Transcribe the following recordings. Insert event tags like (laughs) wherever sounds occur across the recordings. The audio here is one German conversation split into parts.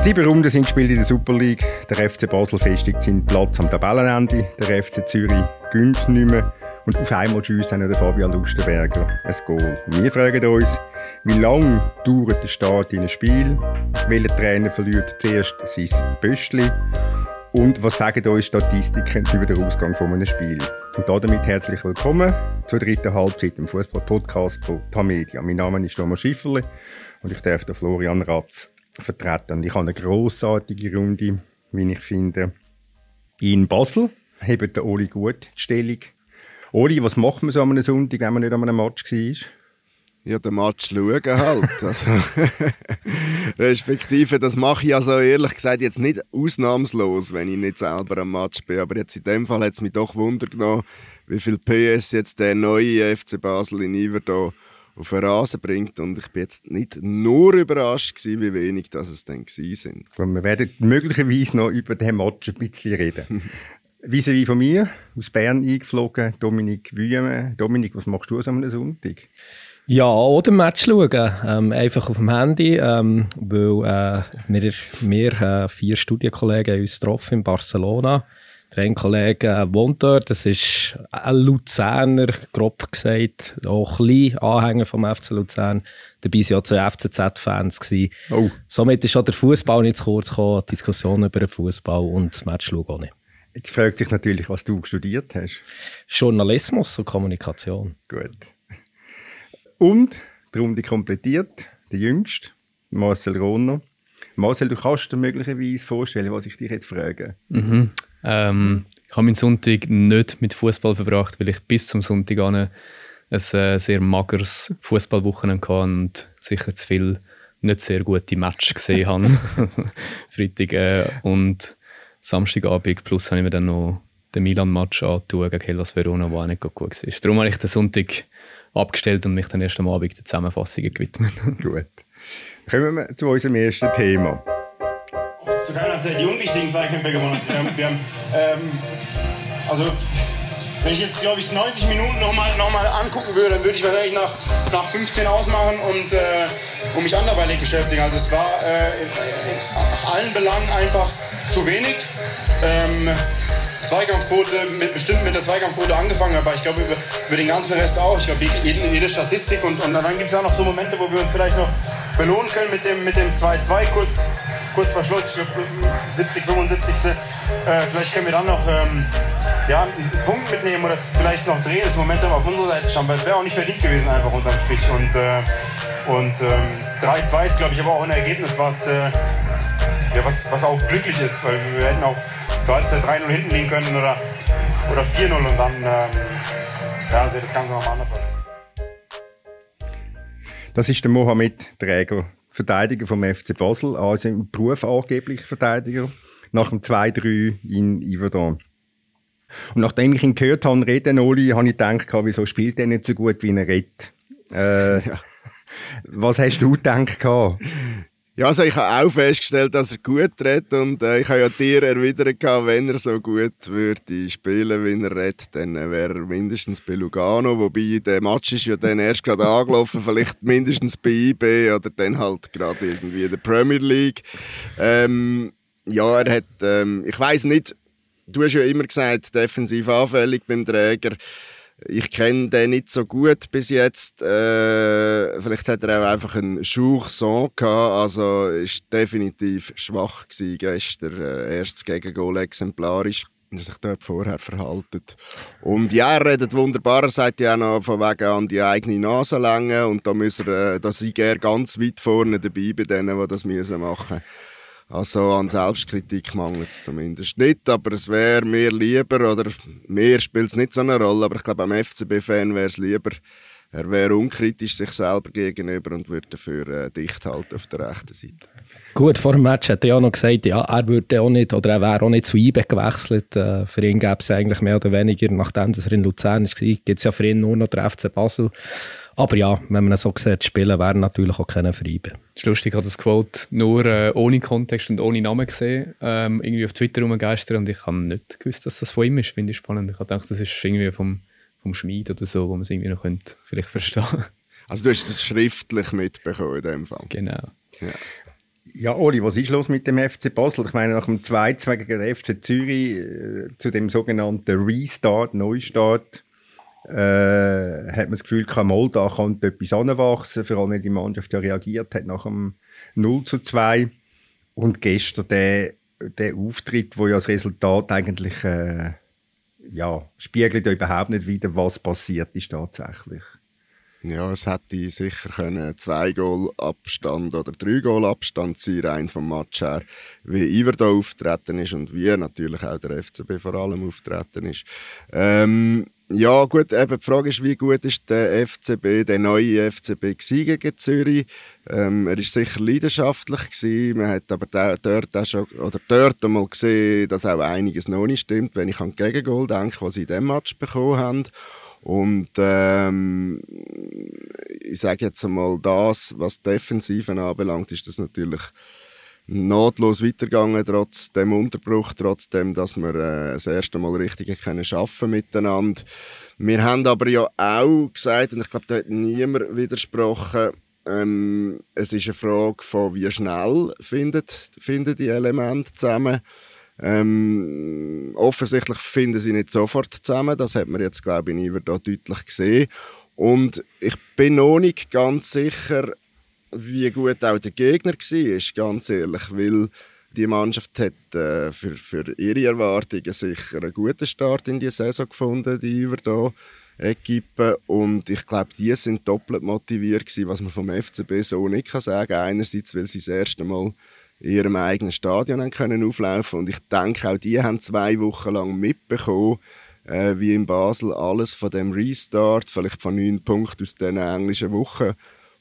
Sieben Runden sind gespielt in der Super League. Der FC Basel festigt seinen Platz am Tabellenende. Der FC Zürich gönnt nicht mehr. Und auf einmal schießt der Fabian Lustenberger ein Goal. Wir fragen uns, wie lange dauert der Start in ein Spiel? Welcher Trainer verliert zuerst sein Böstli? Und was sagen uns Statistiken über den Ausgang von einem Spiel? Und damit herzlich willkommen zur dritten Halbzeit im Fußball-Podcast von Tamedia. Mein Name ist Thomas Schifferle und ich darf den Florian Ratz vertreten. Ich habe eine grossartige Runde, wie ich finde, in Basel. Hebt der Oli gut die Stellung. Oli, was macht man so an einem Sonntag, wenn man nicht an einem Match war? Ja, den Match schauen halt. (laughs) Also, (laughs) respektive, das mache ich also ehrlich gesagt jetzt nicht ausnahmslos, wenn ich nicht selber am Match bin. Aber jetzt in dem Fall hat es mich doch Wunder genommen, wie viel PS jetzt der neue FC Basel in Iver da auf den Rasen bringt. Und ich bin jetzt nicht nur überrascht gewesen, wie wenig das es dann sind. Wir werden möglicherweise noch über den Match ein bisschen reden. (laughs) Wie wie von mir, aus Bern eingeflogen, Dominik Wüme. Dominik, was machst du am Sonntag? Ja, oder Match schauen. Ähm, einfach auf dem Handy, ähm, weil äh, wir, wir äh, vier Studienkollegen uns getroffen in Barcelona. Der eine Kollege wohnt dort, das ist ein Luzerner, grob gesagt, auch ein bisschen Anhänger vom FC Luzern. Dabei waren ja zwei FCZ-Fans. Oh. Somit ist auch der Fußball nicht zu kurz gekommen, die Diskussion über den Fußball und das Match auch nicht. Jetzt fragt sich natürlich, was du studiert hast. Journalismus und Kommunikation. Gut. Und die Runde komplettiert, der Jüngste, Marcel Rohner. Marcel, du kannst dir möglicherweise vorstellen, was ich dich jetzt frage. Mhm. Ähm, ich habe meinen Sonntag nicht mit Fußball verbracht, weil ich bis zum Sonntag an ein äh, sehr mageres Fußballwochenende hatte und sicher zu viel nicht sehr gute Matches gesehen habe. (laughs) Freitag äh, und Samstagabend. Plus habe ich mir dann noch den Milan-Match angetan gegen Hellas Verona, der auch nicht gut war. Darum habe ich den Sonntag abgestellt und mich dann erst am Abend der Zusammenfassung gewidmet. (laughs) Gut. Kommen wir zu unserem ersten Thema. Keiner Zeit die unwichtigen Zweikämpfe gewonnen. Wir (laughs) haben, wir haben ähm, also wenn ich jetzt, glaube ich, 90 Minuten nochmal noch mal angucken würde, dann würde ich wahrscheinlich nach, nach 15 ausmachen und, äh, und mich anderweitig beschäftigen. Also es war äh, auf allen Belangen einfach zu wenig. Ähm, Zweikampfquote, mit, bestimmt mit der Zweikampfquote angefangen, aber ich glaube über, über, den ganzen Rest auch. Ich glaube, jede, jede, Statistik und, und dann gibt es auch noch so Momente, wo wir uns vielleicht noch belohnen können mit dem 2-2 mit dem kurz, kurz vor Schluss, 70, 75. Äh, vielleicht können wir dann noch ähm, ja, einen Punkt mitnehmen oder vielleicht noch drehen, das Momentum auf unserer Seite schauen, weil es wäre auch nicht verdient gewesen, einfach unterm Strich. Und, äh, und ähm, 3-2 ist, glaube ich, aber auch ein Ergebnis, was, äh, ja, was, was auch glücklich ist, weil wir hätten auch zur Halbzeit 3-0 hinten liegen können oder, oder 4-0 und dann ähm, ja, sieht das Ganze nochmal anders aus. Das ist der Mohamed Träger, Verteidiger vom FC Basel, also im Beruf angeblich Verteidiger, nach dem 2-3 in Iverdon. Und nachdem ich ihn gehört habe, reden Oli, habe ich gedacht, wieso spielt er nicht so gut, wie er redet. Äh, (laughs) ja. Was hast du gedacht? Ja, also ich habe auch festgestellt, dass er gut redet und äh, ich habe ja dir erwidert, wenn er so gut würde spielen, wie er redet, dann wäre er mindestens bei Lugano, wobei der Match ist ja dann erst gerade angelaufen, (laughs) vielleicht mindestens bei IB oder dann halt gerade irgendwie in der Premier League. Ähm, ja, er hat, ähm, ich weiß nicht, du hast ja immer gesagt, defensiv anfällig beim Träger. Ich kenne den nicht so gut bis jetzt. Äh, vielleicht hat er auch einfach einen Jour-Son gehabt. Also ist definitiv schwach gewesen gestern. Äh, erstes Gegengol exemplarisch er sich dort vorher verhalten. Und ja, er redet wunderbar. Er sagt ja auch noch von wegen an die eigene Nasenlänge. Und da, muss er, äh, da sei er ganz weit vorne dabei bei denen, die das machen müssen. Also an Selbstkritik mangelt es zumindest nicht, aber es wäre mir lieber, oder mir spielt es nicht so eine Rolle, aber ich glaube, am FCB-Fan wäre es lieber, er wäre unkritisch sich selber gegenüber und würde dafür äh, dicht halten auf der rechten Seite. Gut, vor dem Match hat er ja noch gesagt, ja, er würde auch nicht, oder er wäre auch nicht zu IBE gewechselt. Äh, für ihn gäbe es eigentlich mehr oder weniger, nachdem er in Luzern war, gibt es ja für ihn nur noch der FC Basel. Aber ja, wenn man so sieht, spielen wäre natürlich auch keine Freibe. Es ist lustig, ich habe das Quote nur äh, ohne Kontext und ohne Namen gesehen, ähm, irgendwie auf Twitter rumgeistert und ich habe nicht gewusst, dass das von ihm ist. Finde ich spannend. Ich habe gedacht, das ist irgendwie vom, vom Schmied oder so, wo man es irgendwie noch könnte vielleicht verstehen (laughs) Also du hast das schriftlich mitbekommen in dem Fall? Genau. Ja. Ja, Oli, was ist los mit dem FC Basel? Ich meine, nach dem 2-2 gegen den FC Zürich äh, zu dem sogenannten Restart, Neustart, äh, hat man das Gefühl, mal, da könnte etwas anwachsen, vor allem die Mannschaft ja reagiert hat nach dem 0 zu 2. Und gestern der, der Auftritt, wo ja das Resultat eigentlich äh, ja, spiegelt ja überhaupt nicht wieder, was passiert ist tatsächlich. Ja, es hätte sicher können zwei Goal Abstand oder drei Goal Abstand sein, rein vom Match her, wie Iver da auftreten ist und wie natürlich auch der FCB vor allem auftreten ist. Ähm, ja, gut, eben die Frage ist, wie gut ist der FCB, der neue FCB gegen Zürich? Ähm, er ist sicher leidenschaftlich gewesen. Man hat aber dort auch schon, oder dort einmal gesehen, dass auch einiges noch nicht stimmt, wenn ich an die Gegengol denke, was sie in diesem Match bekommen haben. Und ähm, ich sage jetzt einmal, das, was Defensiven anbelangt, ist das natürlich nahtlos weitergegangen, trotz dem Unterbruch, trotzdem, dass wir äh, das erste Mal richtig können schaffen miteinander. Wir haben aber ja auch gesagt, und ich glaube, da hat niemand widersprochen, ähm, es ist eine Frage von, wie schnell findet, finden die Elemente zusammen. Ähm, offensichtlich finden sie nicht sofort zusammen. Das hat man jetzt, glaube ich, Iver da deutlich gesehen. Und ich bin noch nicht ganz sicher, wie gut auch der Gegner war, ganz ehrlich. Weil die Mannschaft hat äh, für, für ihre Erwartungen sicher einen guten Start in die Saison gefunden, die Iver da. Equipe und ich glaube, die sind doppelt motiviert gewesen, was man vom FCB so nicht kann sagen. Einerseits, weil sie das erste Mal in ihrem eigenen Stadion können auflaufen und ich denke, auch die haben zwei Wochen lang mitbekommen, äh, wie in Basel alles von dem Restart, vielleicht von neun Punkten aus diesen englischen Wochen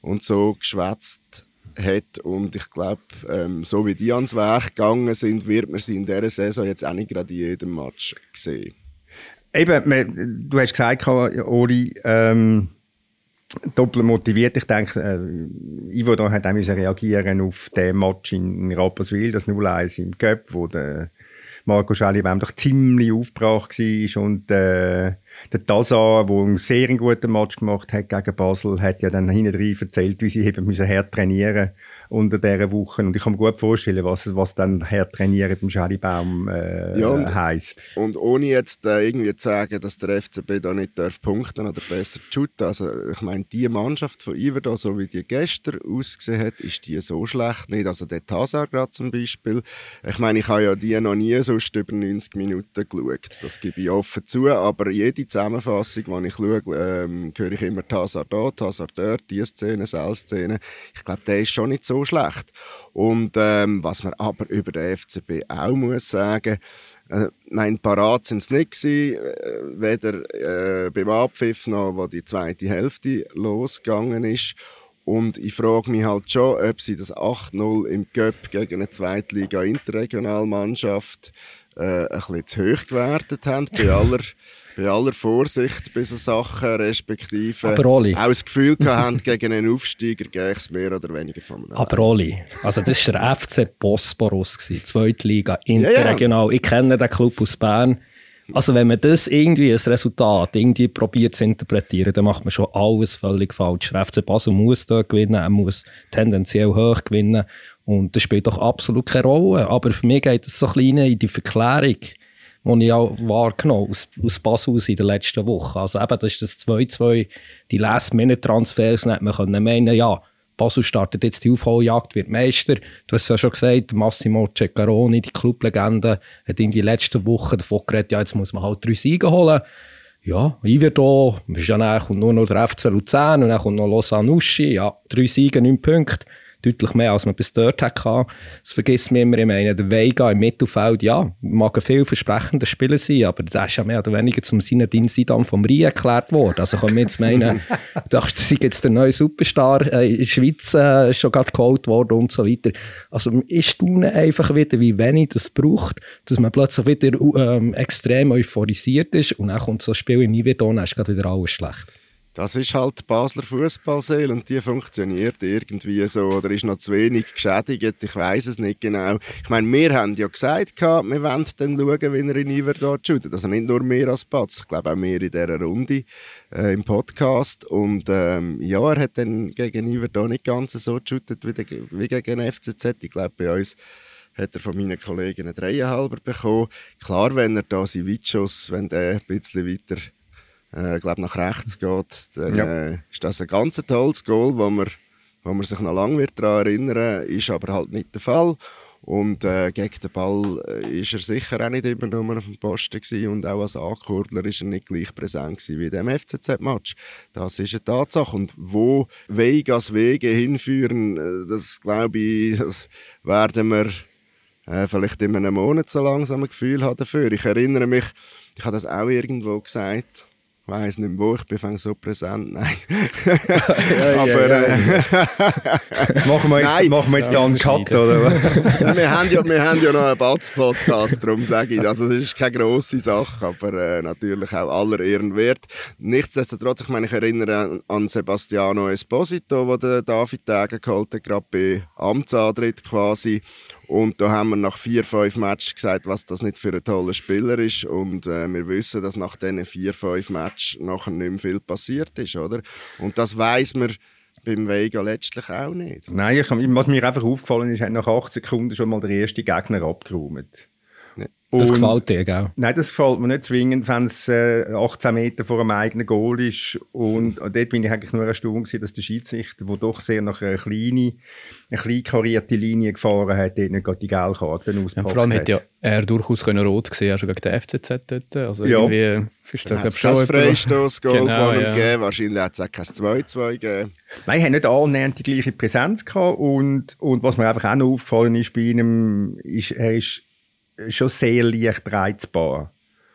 und so geschwätzt hat und ich glaube, ähm, so wie die ans Werk gegangen sind, wird man sie in dieser Saison jetzt auch nicht gerade in jedem Match sehen. Eben, du hast gesagt, Ori, ähm, doppelt motiviert. Ich denke, äh, Ivo da hat auch reagieren auf den Match in Rapperswil, das 0-1 im Cup, wo der Marco Schelli doch ziemlich aufgebracht war und äh, der Tazar, der einen sehr guten Match gemacht hat gegen Basel, hat ja dann hinten erzählt, wie sie eben müssen hart trainieren unter dieser Woche. Und ich kann mir gut vorstellen, was, was dann hart trainieren beim Schalibaum äh, ja, heisst. Und ohne jetzt äh, irgendwie zu sagen, dass der FCB da nicht darf punkten oder besser shooten. Also ich meine, die Mannschaft von Iver so wie die gestern ausgesehen hat, ist die so schlecht nicht. Also der Tazar gerade zum Beispiel. Ich meine, ich habe ja die noch nie sonst über 90 Minuten geschaut. Das gebe ich offen zu. Aber jede Zusammenfassung, die ich schaue, ähm, höre ich immer Tazar da, Tazar dort, diese Szene, diese Szene. Ich glaube, der ist schon nicht so schlecht. Und ähm, was man aber über den FCB auch muss sagen, äh, mein parat sind es nicht gewesen, äh, weder äh, beim Abpfiff noch, wo die zweite Hälfte losgegangen ist. Und ich frage mich halt schon, ob sie das 8-0 im Cup gegen eine Zweitliga-Interregionalmannschaft äh, ein bisschen zu hoch gewertet haben, bei aller bei aller Vorsicht bei so Sachen, respektive Aber Oli. auch das Gefühl haben, (laughs) gegen einen Aufsteiger gehe ich es mehr oder weniger von einem Aber Oli, also das war der FC Bosporus, Zweitliga, interregional. Ja, ja. Ich kenne den Club aus Bern. Also wenn man das irgendwie als Resultat irgendwie probiert zu interpretieren, dann macht man schon alles völlig falsch. Der FC Basel muss da gewinnen, er muss tendenziell hoch gewinnen und das spielt doch absolut keine Rolle. Aber für mich geht es so ein bisschen in die Verklärung die ich auch wahrgenommen aus, aus Basel in der letzten Woche. Also eben, das ist das 2-2, die Last-Minute-Transfers, man können meinen, ja, Basel startet jetzt die Aufholjagd, wird Meister. Du hast ja schon gesagt, Massimo Ceccaroni, die Clublegende, hat in die letzten Wochen davon geredet, ja, jetzt muss man halt drei Siege holen. Ja, ich werde ja dann kommt nur noch der FC Luzern und dann kommt noch Lausanne Uschi, ja, drei Siege, neun Punkte deutlich mehr, als man bis dort hatte. Das vergisst man immer. Ich meine, der Vega im Mittelfeld, ja, mag ein vielversprechender Spieler sein, aber der ist ja mehr oder weniger zum Sinedin Sidan vom Rhein erklärt worden. Also kann man jetzt meinen, (laughs) dachte, sie jetzt der neue Superstar äh, in der Schweiz äh, schon gerade geholt worden und so weiter. Also ich staune einfach wieder, wie wenig das braucht, dass man plötzlich wieder ähm, extrem euphorisiert ist und dann kommt so ein Spiel in Nivedon, dann ist gerade wieder alles schlecht Das ist halt Basler Fußballseele und die funktioniert irgendwie so oder ist noch zu wenig geschädigt. Ich weiß es nicht genau. Ich meine, wir haben ja gesagt, wir wollen dann schauen, wie er in Iverdot shootet. Also nicht nur wir als Patz, ich glaube auch wir in dieser Runde äh, im Podcast. Und ähm, ja, er hat dann gegen Iverdot nicht ganz so geshootet wie, wie gegen FCZ. Ich glaube, bei uns hat er von meinen Kollegen einen Dreieinhalber bekommen. Klar, wenn er da seinen Weitschuss, wenn der ein bisschen weiter äh, glaub, nach rechts geht, dann ja. äh, ist das ein ganz tolles Goal, wo man, wo man sich noch lange wird daran erinnern wird, ist aber halt nicht der Fall. Und äh, gegen den Ball äh, ist er sicher auch nicht immer nur auf dem Posten gewesen und auch als Ankurbler ist er nicht gleich präsent gewesen wie in dem FCZ-Match. Das ist eine Tatsache. Und wo Vegas Wege hinführen, äh, das glaube ich, das werden wir äh, vielleicht in einem Monat so langsam ein Gefühl haben dafür. Ich erinnere mich, ich habe das auch irgendwo gesagt, ich weiss nicht wo ich bin, so präsent. Nein. (laughs) Aber. Äh, (laughs) machen wir jetzt, Nein. Machen wir jetzt ja, einen Cut, oder? ja, wir, haben ja, wir haben ja noch einen Batz-Podcast, darum sage ich. Also, das ist keine grosse Sache, aber äh, natürlich auch aller Ehren wert. Nichtsdestotrotz, ich meine, ich erinnere an Sebastiano Esposito, der David Tage geholt hat, gerade bei Amtsantritt quasi. Und da haben wir nach vier, fünf Matches gesagt, was das nicht für ein toller Spieler ist. Und äh, wir wissen, dass nach diesen vier, fünf Matches nachher nicht mehr viel passiert ist, oder? Und das weiß man beim Vega letztlich auch nicht. Nein, ich, was mir einfach aufgefallen ist, hat nach acht Sekunden schon mal der erste Gegner abgeräumt. Das gefällt dir, gell? Nein, das gefällt mir nicht zwingend, wenn es äh, 18 Meter vor einem eigenen Goal ist. Und, und dort bin ich eigentlich nur erstaunt dass der Schiedsrichter, der doch sehr nach einer kleinen, eine klein karierte Linie gefahren hat, dort nicht gerade die gelbe Karte auspackt ja, Vor allem hätte ja er durchaus können rot gesehen, auch schon gegen den FCZ dort. Also ja. irgendwie ist das, glaube schon... Freistoß-Goal genau, von ihm ja. gegeben, wahrscheinlich hat es auch kein 2-2 gegeben. Nein, er hat nicht annähernd die gleiche Präsenz gehabt und, und was mir einfach auch noch aufgefallen ist bei ihm, ist, er ist schon sehr leicht reizbar.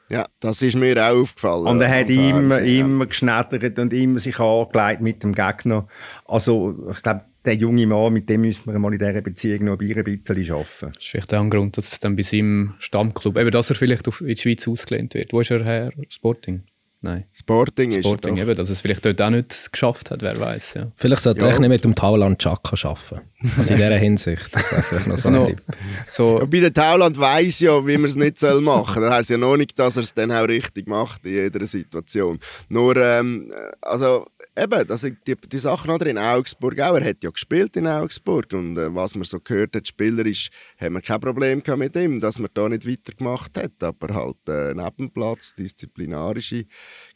Ja, das ist mir auch aufgefallen. Und er hat immer, immer geschnettert und immer sich angelegt mit dem Gegner. Also, ich glaube, der junge Mann, mit dem müssen wir mal in dieser Beziehung noch ein bisschen arbeiten. Das ist vielleicht auch ein Grund, dass es dann bei seinem Stammclub, eben, dass er vielleicht in die Schweiz ausgelehnt wird. Wo ist er her? Sporting? Nein. Sporting, Sporting ist eben, dass es vielleicht dort auch nicht geschafft hat, wer weiß. Ja. Vielleicht sollte ja. er nicht mit dem Tauland Chaka arbeiten. Also in dieser Hinsicht. Das wäre vielleicht noch so ein (laughs) no. Tipp. So. Ja, bei der Tauland weiss ja, wie man es nicht machen soll. Das heisst ja noch nicht, dass er es dann auch richtig macht in jeder Situation. Nur, ähm, also eben, also die, die Sache noch in Augsburg auch. Er hat ja gespielt in Augsburg und äh, was man so gehört hat, spielerisch, haben wir kein Problem mit ihm, dass man da nicht weitergemacht hat. Aber halt äh, Nebenplatz, disziplinarische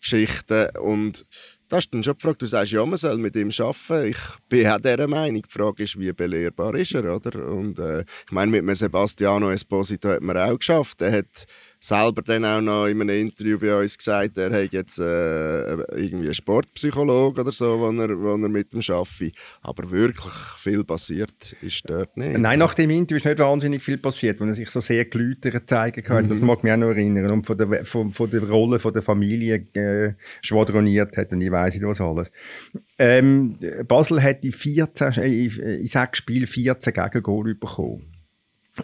Geschichten und das ist dann schon die Frage, du sagst, ja, man soll mit ihm arbeiten. Ich bin auch dieser Meinung. Die Frage ist, wie belehrbar ist er, oder? Und äh, ich meine, mit Sebastiano Esposito hat man auch geschafft. Er hat selber dann auch noch in einem Interview bei uns gesagt, er hat jetzt äh, irgendwie einen Sportpsychologe oder so, wo er, wo er mit ihm arbeitet. Aber wirklich viel passiert ist dort nicht. Nein, nach dem Interview ist nicht wahnsinnig viel passiert, weil er sich so sehr geläutert zeigen kann. Mhm. Das mag mich auch noch erinnern. Und von der, von, von der Rolle von der Familie äh, schwadroniert hat und ich weiß nicht was alles. Ähm, Basel hat in, 14, äh, in sechs Spielen 14 Gegengol bekommen.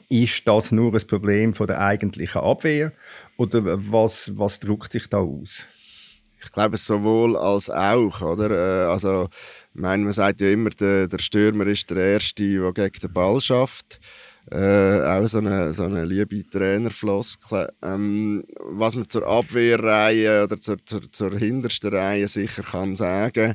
Ist das nur ein Problem von der eigentlichen Abwehr oder was, was drückt sich da aus? Ich glaube, sowohl als auch, oder? Äh, also, ich meine, man sagt ja immer, der, der Stürmer ist der Erste, der gegen den Ball schafft. Äh, auch so eine, so eine liebe Trainerfloskel. Ähm, was man zur Abwehrreihe oder zur, zur, zur hintersten Reihe sicher kann sagen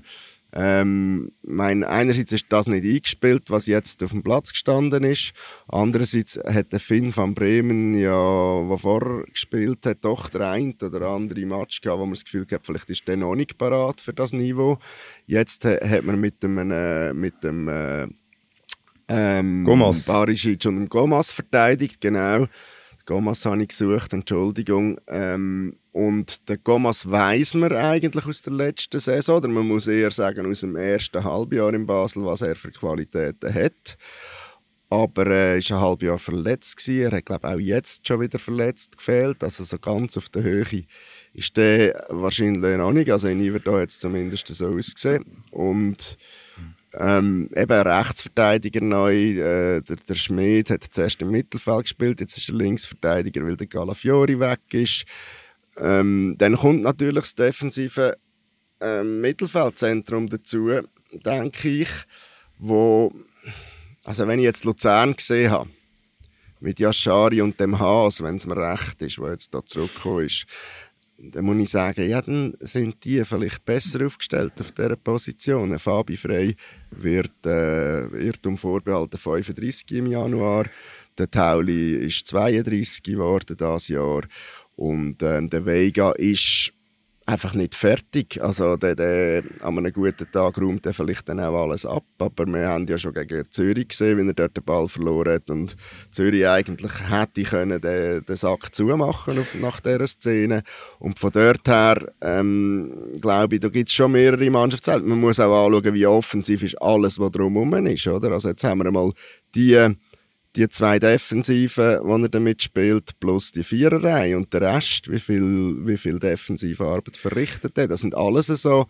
ähm, mein, einerseits ist das nicht eingespielt, was jetzt auf dem Platz gestanden ist. Andererseits hat der Finn van Bremen, ja, der vorher gespielt hat, doch der ein oder andere Match gehabt, wo man das Gefühl hat, vielleicht ist der noch nicht parat für das Niveau. Jetzt hat man mit dem, äh, mit dem äh, ähm, Gomas. Barisic und dem Gomas verteidigt, genau. Gomas habe ich gesucht, Entschuldigung. Ähm, und der Gomas weiß man eigentlich aus der letzten Saison, oder man muss eher sagen aus dem ersten Halbjahr in Basel, was er für Qualitäten hat. Aber er äh, war ein halbes Jahr verletzt. Gewesen. Er hat, glaube auch jetzt schon wieder verletzt gefehlt. Also so ganz auf der Höhe ist der wahrscheinlich noch nicht. Also in Iverda hat es zumindest so ausgesehen. Und ähm, eben Rechtsverteidiger neu, äh, der, der Schmid hat zuerst im Mittelfeld gespielt, jetzt ist er Linksverteidiger, weil der Galafiori weg ist. Ähm, dann kommt natürlich das Defensive äh, Mittelfeldzentrum dazu, denke ich, wo, also wenn ich jetzt Luzern gesehen habe, mit Yashari und dem Haas, wenn es mir recht ist, wo jetzt da zurückgekommen ist, dann muss ich sagen, ja, dann sind die vielleicht besser aufgestellt auf dieser Position. Fabi Frey wird, äh, wird um Vorbehalte 35 im Januar. Der Tauli ist 32 geworden dieses Jahr. Und ähm, der Vega ist einfach nicht fertig. Also der, der, an einem guten Tag räumt er vielleicht dann auch alles ab. Aber wir haben ja schon gegen Zürich gesehen, wie er dort den Ball verloren hat. Und Zürich eigentlich hätte können den, den Sack zumachen auf, nach dieser Szene. Und von dort her, ähm, glaube ich, da gibt es schon mehrere Mannschaftszeiten. Man muss auch anschauen, wie offensiv ist alles, was drumherum ist. Oder? Also jetzt haben wir mal die die zwei Defensiven, die er damit spielt, plus die Viererreihe und der Rest, wie viel, wie viel defensive Arbeit verrichtet er. Das sind alles so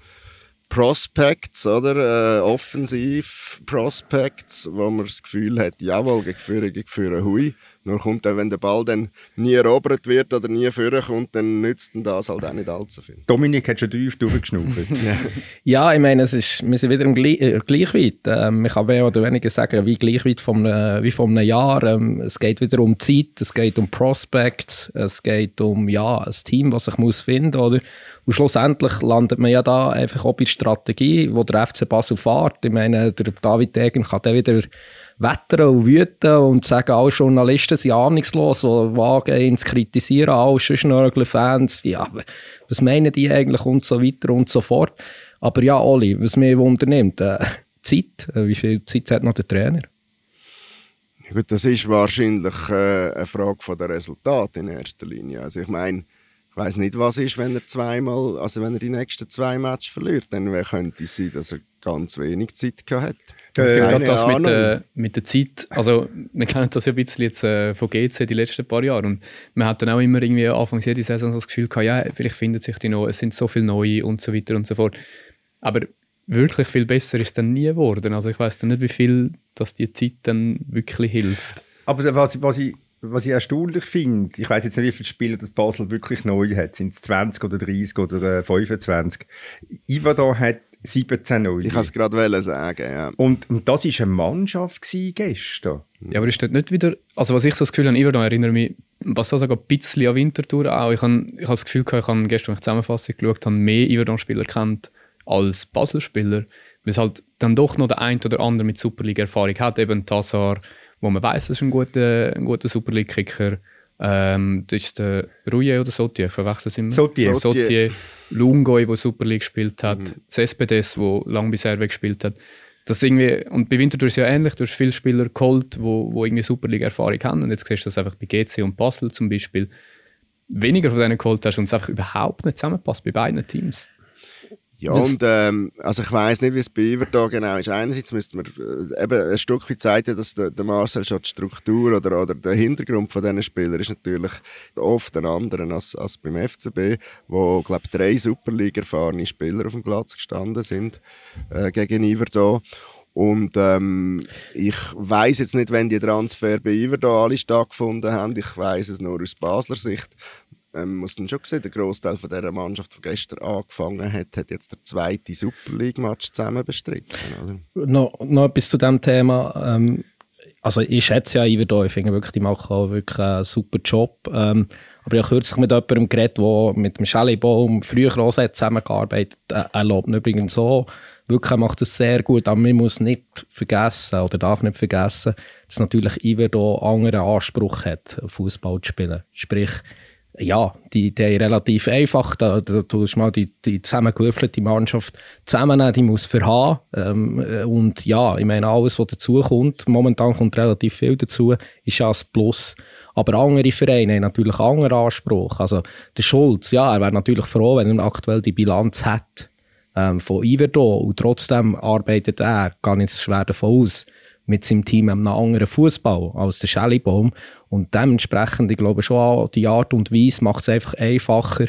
Prospects, oder? Äh, offensiv Prospects, wo man das Gefühl hat, jawohl, gegen Führer, gegen Führer, hui. Nur kommt dann, wenn der Ball dann nie erobert wird oder nie vorkommt, dann nützt das halt auch nicht allzu viel. Dominik hat schon tief durchgeschnauft. (laughs) ja, ich meine, es ist, wir sind wieder im Gle äh, Gleichweit. Ähm, ich kann mehr oder weniger sagen, wie Gleichweit von, äh, wie von einem Jahr. Ähm, es geht wieder um Zeit, es geht um Prospects, es geht um ja, ein Team, das sich muss finden muss. Und schlussendlich landet man ja da einfach auch bei der Strategie, wo der FC Basel fährt. Ich meine, der David Degen kann dann wieder wettern und wüten und sagen, alle Journalisten sind ahnungslos, die wagen zu kritisieren, alle Schnörgler-Fans, ja, was meinen die eigentlich und so weiter und so fort. Aber ja, Oli, was mich wundernimmt, äh, Zeit, äh, wie viel Zeit hat noch der Trainer? Gut, das ist wahrscheinlich äh, eine Frage der Resultate in erster Linie. Also ich meine, ich weiß nicht, was ist, wenn er zweimal, also wenn er die nächsten zwei Matches verliert, dann könnte es sein, dass er ganz wenig Zeit gehabt hat. Äh, das mit der, mit der Zeit, also wir kennen das ja ein bisschen jetzt äh, von GC die letzten paar Jahre und man hat dann auch immer irgendwie Anfang jeder Saison so das Gefühl gehabt, ja, vielleicht findet sich die noch, es sind so viele neue und so weiter und so fort. Aber wirklich viel besser ist es dann nie geworden. Also ich weiß dann nicht, wie viel dass die Zeit dann wirklich hilft. Aber was, was ich was ich erstaunlich finde, ich weiß jetzt nicht, wie viele Spieler das Basel wirklich neu hat. Sind es 20 oder 30 oder äh, 25? Ivada hat 17 0 Ich kann es gerade sagen, ja. Und, und das war eine Mannschaft gestern. Ja, aber ist das nicht wieder, also was ich so das Gefühl habe, Ivada erinnere mich, was das sogar ein bisschen an Winterthur auch. Ich habe, ich habe das Gefühl gehabt, ich habe gestern, wenn ich Zusammenfassung geschaut habe, mehr Iverdon-Spieler kennt als Basel-Spieler, weil es halt dann doch noch der ein oder andere mit Superliga-Erfahrung hat, eben Tassar, wo man weiß, das ist ein guter, ein guter Super League-Kicker. Ähm, das ist der Rouillet oder Sotier, ich verwechsel es immer. Sotier. Sotier. Lungoy, der Super League gespielt hat. Mhm. Cespedes, der lange bei Serve gespielt hat. Das irgendwie, und bei Winterthur ist es ja ähnlich, du hast viele Spieler geholt, wo, wo irgendwie Super League-Erfahrung haben. Und jetzt siehst du das einfach bei GC und Basel zum Beispiel. Weniger von denen geholt hast und es einfach überhaupt nicht zusammenpasst bei beiden Teams. Ja, und ähm, also ich weiß nicht, wie es bei Iver da genau ist. Einerseits müsste man äh, eben ein Stück weit zeigen, dass der, der Marcel schon die Struktur oder, oder der Hintergrund von diesen Spielern ist natürlich oft ein anderer als, als beim FCB, wo glaube drei Superliga erfahrene Spieler auf dem Platz gestanden sind äh, gegen Iver da. Und ähm, ich weiß jetzt nicht, wenn die Transfer bei Iver da alle stattgefunden haben. Ich weiß es nur aus Basler Sicht ähm, muss dann schon sehen, der Großteil von dieser Mannschaft, die gestern angefangen hat, hat jetzt der zweite Super League-Match zusammen bestritten. Oder? Noch, noch etwas zu diesem Thema. Ähm, also ich schätze ja Iver ich finde wirklich, die machen auch wirklich einen super Job. Ähm, aber ich habe kürzlich mit jemandem geredet, der mit dem Shelley Baum früher zusammengearbeitet hat. Er lobt übrigens so. Wirklich, er macht das sehr gut. Aber man muss nicht vergessen, oder darf nicht vergessen, dass natürlich Iver einen anderen Anspruch hat, Fußball zu spielen. Sprich, ja, die Idee relativ einfach. Da, da tust mal die, die zusammengewürfelte Mannschaft zusammennehmen, die muss verhaben. Ähm, und ja, ich meine, alles, was dazukommt, momentan kommt relativ viel dazu, ist ja ein Plus. Aber andere Vereine haben natürlich einen anderen Anspruch. Also der Schulz, ja, er wäre natürlich froh, wenn er aktuell die Bilanz hat ähm, von Iverdo und trotzdem arbeitet er, gar nicht schwer davon aus, mit seinem Team einem anderen Fußball als der Schellibaum. Und dementsprechend, ich glaube schon, die Art und Weise macht es einfach einfacher,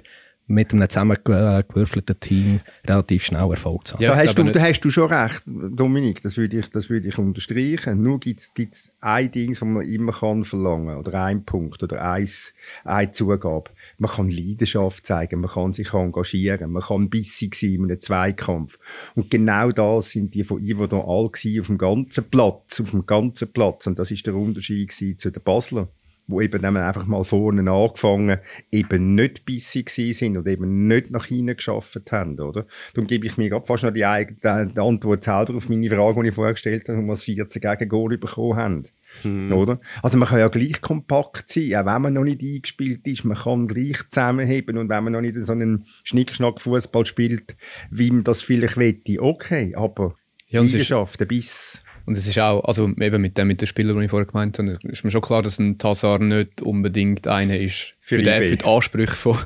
mit einem zusammengewürfelten Team relativ schnell Erfolg zu haben. Ja, da, hast du, da hast du schon recht, Dominik, das würde ich, das würde ich unterstreichen. Nur gibt es ein Ding, das man immer kann verlangen oder ein Punkt oder eins, eine Zugabe. Man kann Leidenschaft zeigen, man kann sich engagieren, man kann bissig sein in einem Zweikampf. Und genau das sind die von Ivo da all auf dem ganzen Platz, auf dem ganzen Platz. Und das ist der Unterschied zu den Basler wo eben dann einfach mal vorne angefangen, eben nicht bissig sind und eben nicht nach hinten geschafft haben, oder? Darum gebe ich mir gerade fast noch die, die, die, Antwort selber auf meine Frage, die ich vorher gestellt habe, was 14 gegen Goal bekommen haben. Hm. Oder? Also man kann ja gleich kompakt sein, auch wenn man noch nicht eingespielt ist, man kann gleich zusammenheben und wenn man noch nicht so einen Schnickschnack-Fußball spielt, wie man das vielleicht wette, okay, aber ja, Leidenschaft, ein Biss und es ist auch, also eben mit dem mit den Spielern, die ich vorher gemeint habe, ist mir schon klar, dass ein Tassar nicht unbedingt einer ist für, für, den, für die Ansprüche von,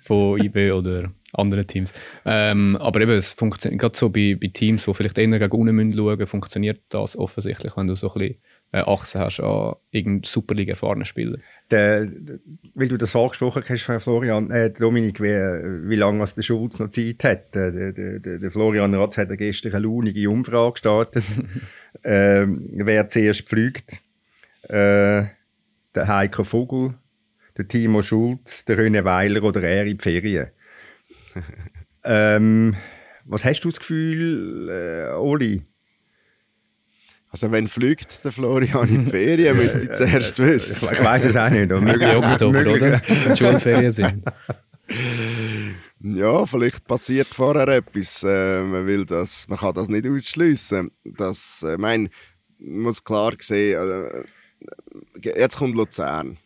von IB oder anderen Teams. Ähm, aber eben, es funktioniert gerade so bei, bei Teams, die vielleicht eher gegen unten schauen müssen, funktioniert das offensichtlich, wenn du so ein bisschen äh, Achse hast an irgendeinen Superliga erfahrenen Spieler. Der, weil du das angesprochen hast, Florian, äh, Dominik, wie, wie lange was der Schulz noch Zeit hat. Der, der, der Florian Ratz hat gestern eine launige Umfrage gestartet, (laughs) äh, wer zuerst fliegt. Äh, der Heiko Vogel, der Timo Schulz, der René Weiler oder er in die Ferien. ähm, was hast du das Gefühl, äh, Oli? Also wenn fliegt der Florian in die Ferien, müsste ich (laughs) zuerst wissen. Ich weiß es auch nicht. Möglich Oktober, oder? Wenn Schulferien sind. Ja, vielleicht passiert vorher etwas. Äh, man, will das, man kann das nicht ausschliessen. Das, äh, mein, man muss klar sehen, äh, jetzt kommt Luzern.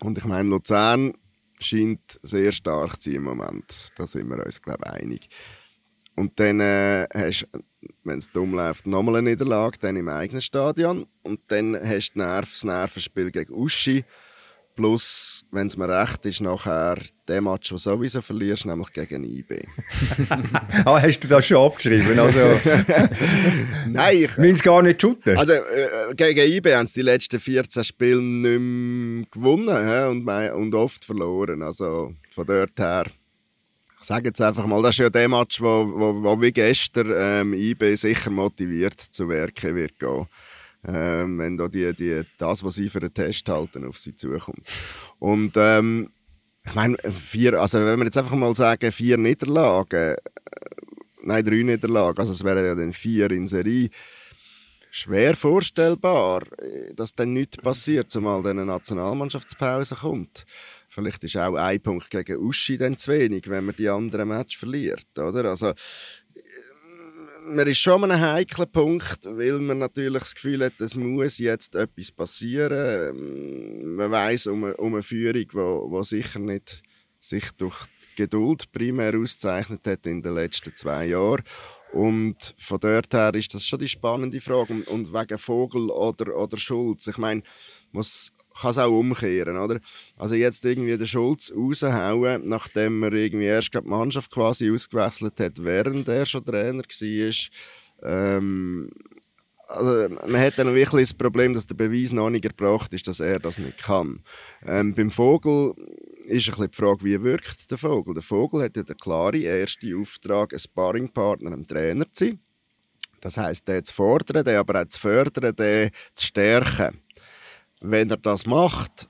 Und ich meine, Luzern scheint sehr stark zu sein im Moment. Da sind wir uns, glaube ich, einig. Und dann äh, hast du, wenn es dumm läuft, nochmal eine Niederlage, dann im eigenen Stadion. Und dann hast du das Nervenspiel gegen Uschi. Plus, wenn es mir recht ist, nachher der Match, den sowieso verlierst, nämlich gegen IB. (laughs) ah, hast du das schon abgeschrieben? Also, (laughs) Nein, ich... Will es gar nicht shooten? Also, äh, gegen IB haben sie die letzten 14 Spiele nicht mehr gewonnen und, und oft verloren. Also, von dort her ich sage jetzt einfach mal, das ist ja der Match, wo, wo, wo wie gestern ähm, IB sicher motiviert zu Werke wird gehen. Ähm, wenn da die, die, das, was sie für einen Test halten, auf sie zukommt. Und ähm, ich meine, vier, also wenn wir jetzt einfach mal sagen, vier Niederlagen, äh, nein, drei Niederlagen, also es wären ja dann vier in Serie, schwer vorstellbar, äh, dass dann nichts passiert, zumal dann eine Nationalmannschaftspause kommt. Vielleicht ist auch ein Punkt gegen Uschi dann zu wenig, wenn man die anderen Match verliert, oder? Also, man ist schon an einem heiklen Punkt, weil man natürlich das Gefühl hat, es muss jetzt etwas passieren. Ähm, man weiß um, eine, um eine Führung, die wo sicher nicht sich durch die Geduld primär auszeichnet hat in den letzten zwei Jahren. Und von dort her ist das schon die spannende Frage. Und wegen Vogel oder, oder Schulz, ich meine, muss kann es auch umkehren, oder? Also jetzt irgendwie den Schulz raushauen, nachdem er irgendwie erst die Mannschaft quasi ausgewechselt hat, während er schon Trainer war. Ähm, also man hat dann wirklich das Problem, dass der Beweis noch nicht erbracht ist, dass er das nicht kann. Ähm, beim Vogel ist ein bisschen die Frage, wie wirkt der Vogel? Der Vogel hat ja den klaren ersten Auftrag, ein Sparringpartner am Trainer zu sein. Das heißt, den zu fordern, den aber auch zu fördern, den zu stärken wenn er das macht,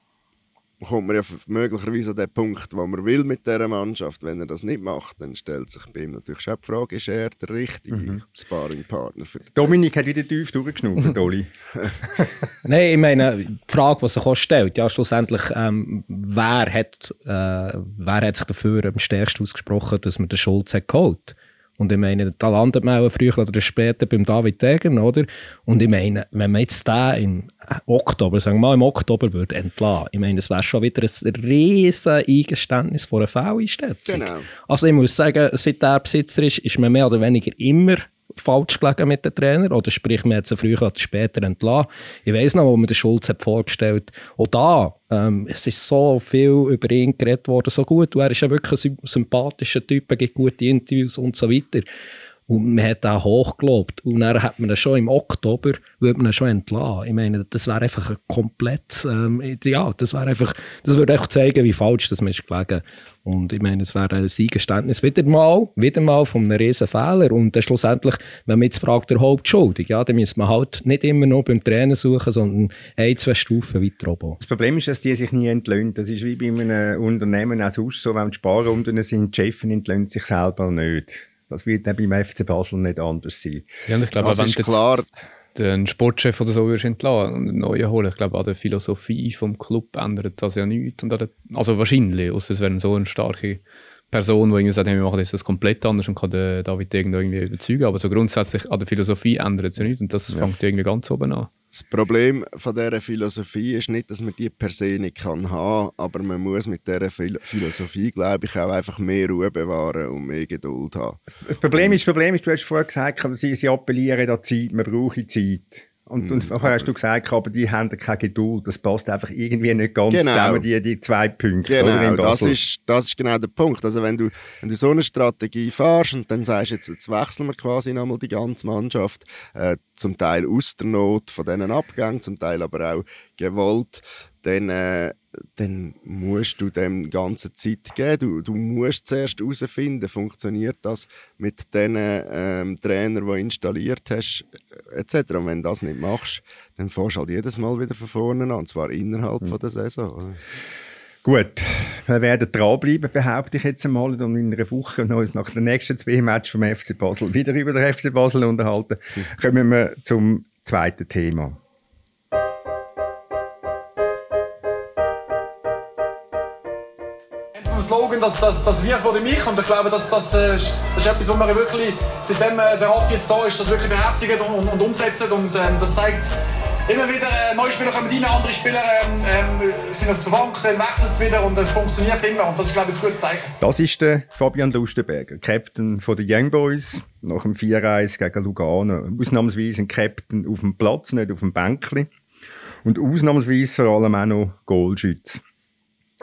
kommt man ja möglicherweise an den Punkt, wo man will mit dieser Mannschaft. Wenn er das nicht macht, dann stellt sich bei ihm natürlich schon die Frage, ist er der richtige mhm. Sparringpartner für Dominik hat wieder tief durchgeschnaufen, (laughs) Dolly. (laughs) Nein, ich meine, die Frage, die sich auch stellt, ja, schlussendlich, ähm, wer, hat, äh, wer hat sich dafür am stärksten ausgesprochen, dass man den Schulz hat geholt? Und ich meine, da landet man auch früher oder später beim David Degen, oder? Und ich meine, wenn man jetzt den im Oktober, sagen wir mal im Oktober würde entlassen, ich meine, das wäre schon wieder ein riesen Eingeständnis von einer Fehleinschätzung. Genau. Also ich muss sagen, seit der Besitzer ist, ist man mehr oder weniger immer falsch gelegen mit dem Trainer oder sprich, man hat sie früher oder später entlassen. Ich weiss noch, wo man den Schulz hat vorgestellt auch da, ähm, es ist so viel über ihn geredet worden, so gut, er ist ja wirklich ein sympathischer Typ, er gibt gute Interviews und so weiter. Und man hat auch hochgelobt. Und dann hat man ihn schon im Oktober, würde man schon entlassen. Ich meine, das wäre einfach ein komplett, ähm, ja, das wäre einfach, das würde einfach zeigen, wie falsch das mir ist gelegen. Und ich meine, es wäre ein Siegeständnis wieder mal, wieder mal von einem riesen Fehler. Und dann schlussendlich, wenn man jetzt fragt, der Hauptschuldig, ja, dann müsste man halt nicht immer nur beim Trainer suchen, sondern ein, zwei Stufen weiter oben. Das Problem ist, dass die sich nie entlöhnen. Das ist wie bei einem Unternehmen auch sonst so, wenn die Sparrunden sind, die Chefin entlöhnt sich selber nicht. Das wird dann beim FC Basel nicht anders sein. Ja, und ich glaube, Das wenn ist du klar. jetzt den Sportchef oder so würdest entlassen und einen neuen holen, ich glaube, an der Philosophie vom Club ändert das ja nichts. Und der, also wahrscheinlich, außer es wäre so eine starke Person, die irgendwie sagt, hey, wir machen das jetzt komplett anders und kann den David irgendwie überzeugen. Aber so grundsätzlich an der Philosophie ändert es ja nichts und das fängt irgendwie ganz oben an. Das Problem von dieser Philosophie ist nicht, dass man die per se nicht kann haben aber man muss mit dieser Phil Philosophie, glaube ich, auch einfach mehr Ruhe bewahren und mehr Geduld haben. Das Problem ist, das Problem ist, du hast vorher gesagt, sie, sie appellieren an Zeit, man brauche Zeit. Und, und vorher hast du gesagt, aber die haben keine Geduld. Das passt einfach irgendwie nicht ganz Genau. zusammen, die, die zwei Punkte. Genau, das ist, das ist genau der Punkt. Also wenn du, wenn du so eine Strategie fährst und dann sagst, jetzt, jetzt wechseln wir quasi nochmal die ganze Mannschaft, äh, zum Teil aus der Not von diesen Abgängen, zum Teil aber auch gewollt, dann, äh, dann musst du dem ganze Zeit geben. Du, du musst zuerst herausfinden, funktioniert das mit den ähm, Trainern, die du installiert hast, äh, etc. Und wenn du das nicht machst, dann fährst du halt jedes Mal wieder von vorne an, und zwar innerhalb von der Saison. oder? Gut, wir werden dranbleiben, behaupte ich jetzt einmal, und in einer Woche noch uns nach den nächsten zwei Matches vom FC Basel wieder über den FC Basel unterhalten. Kommen wir zum zweiten Thema. Ein Slogan, das, das, das wirkt oder mich und ich glaube, das, das, äh, das ist etwas, was wir wirklich, seitdem äh, der Raffi jetzt da ist, das wirklich beherzigen und, und, umsetzen und ähm, das zeigt immer wieder, äh, neue Spieler kommen rein, andere Spieler ähm, ähm, sind auf der Bank, dann wechseln sie wieder und es funktioniert immer und das ist glaube ich ein gutes Zeichen. Das ist der Fabian Lustenberger, Captain von den Young Boys, nach dem 4-1 gegen Lugano. Ausnahmsweise ein Captain auf dem Platz, nicht auf dem Bänkli. Und ausnahmsweise vor allem auch noch Goalschütz.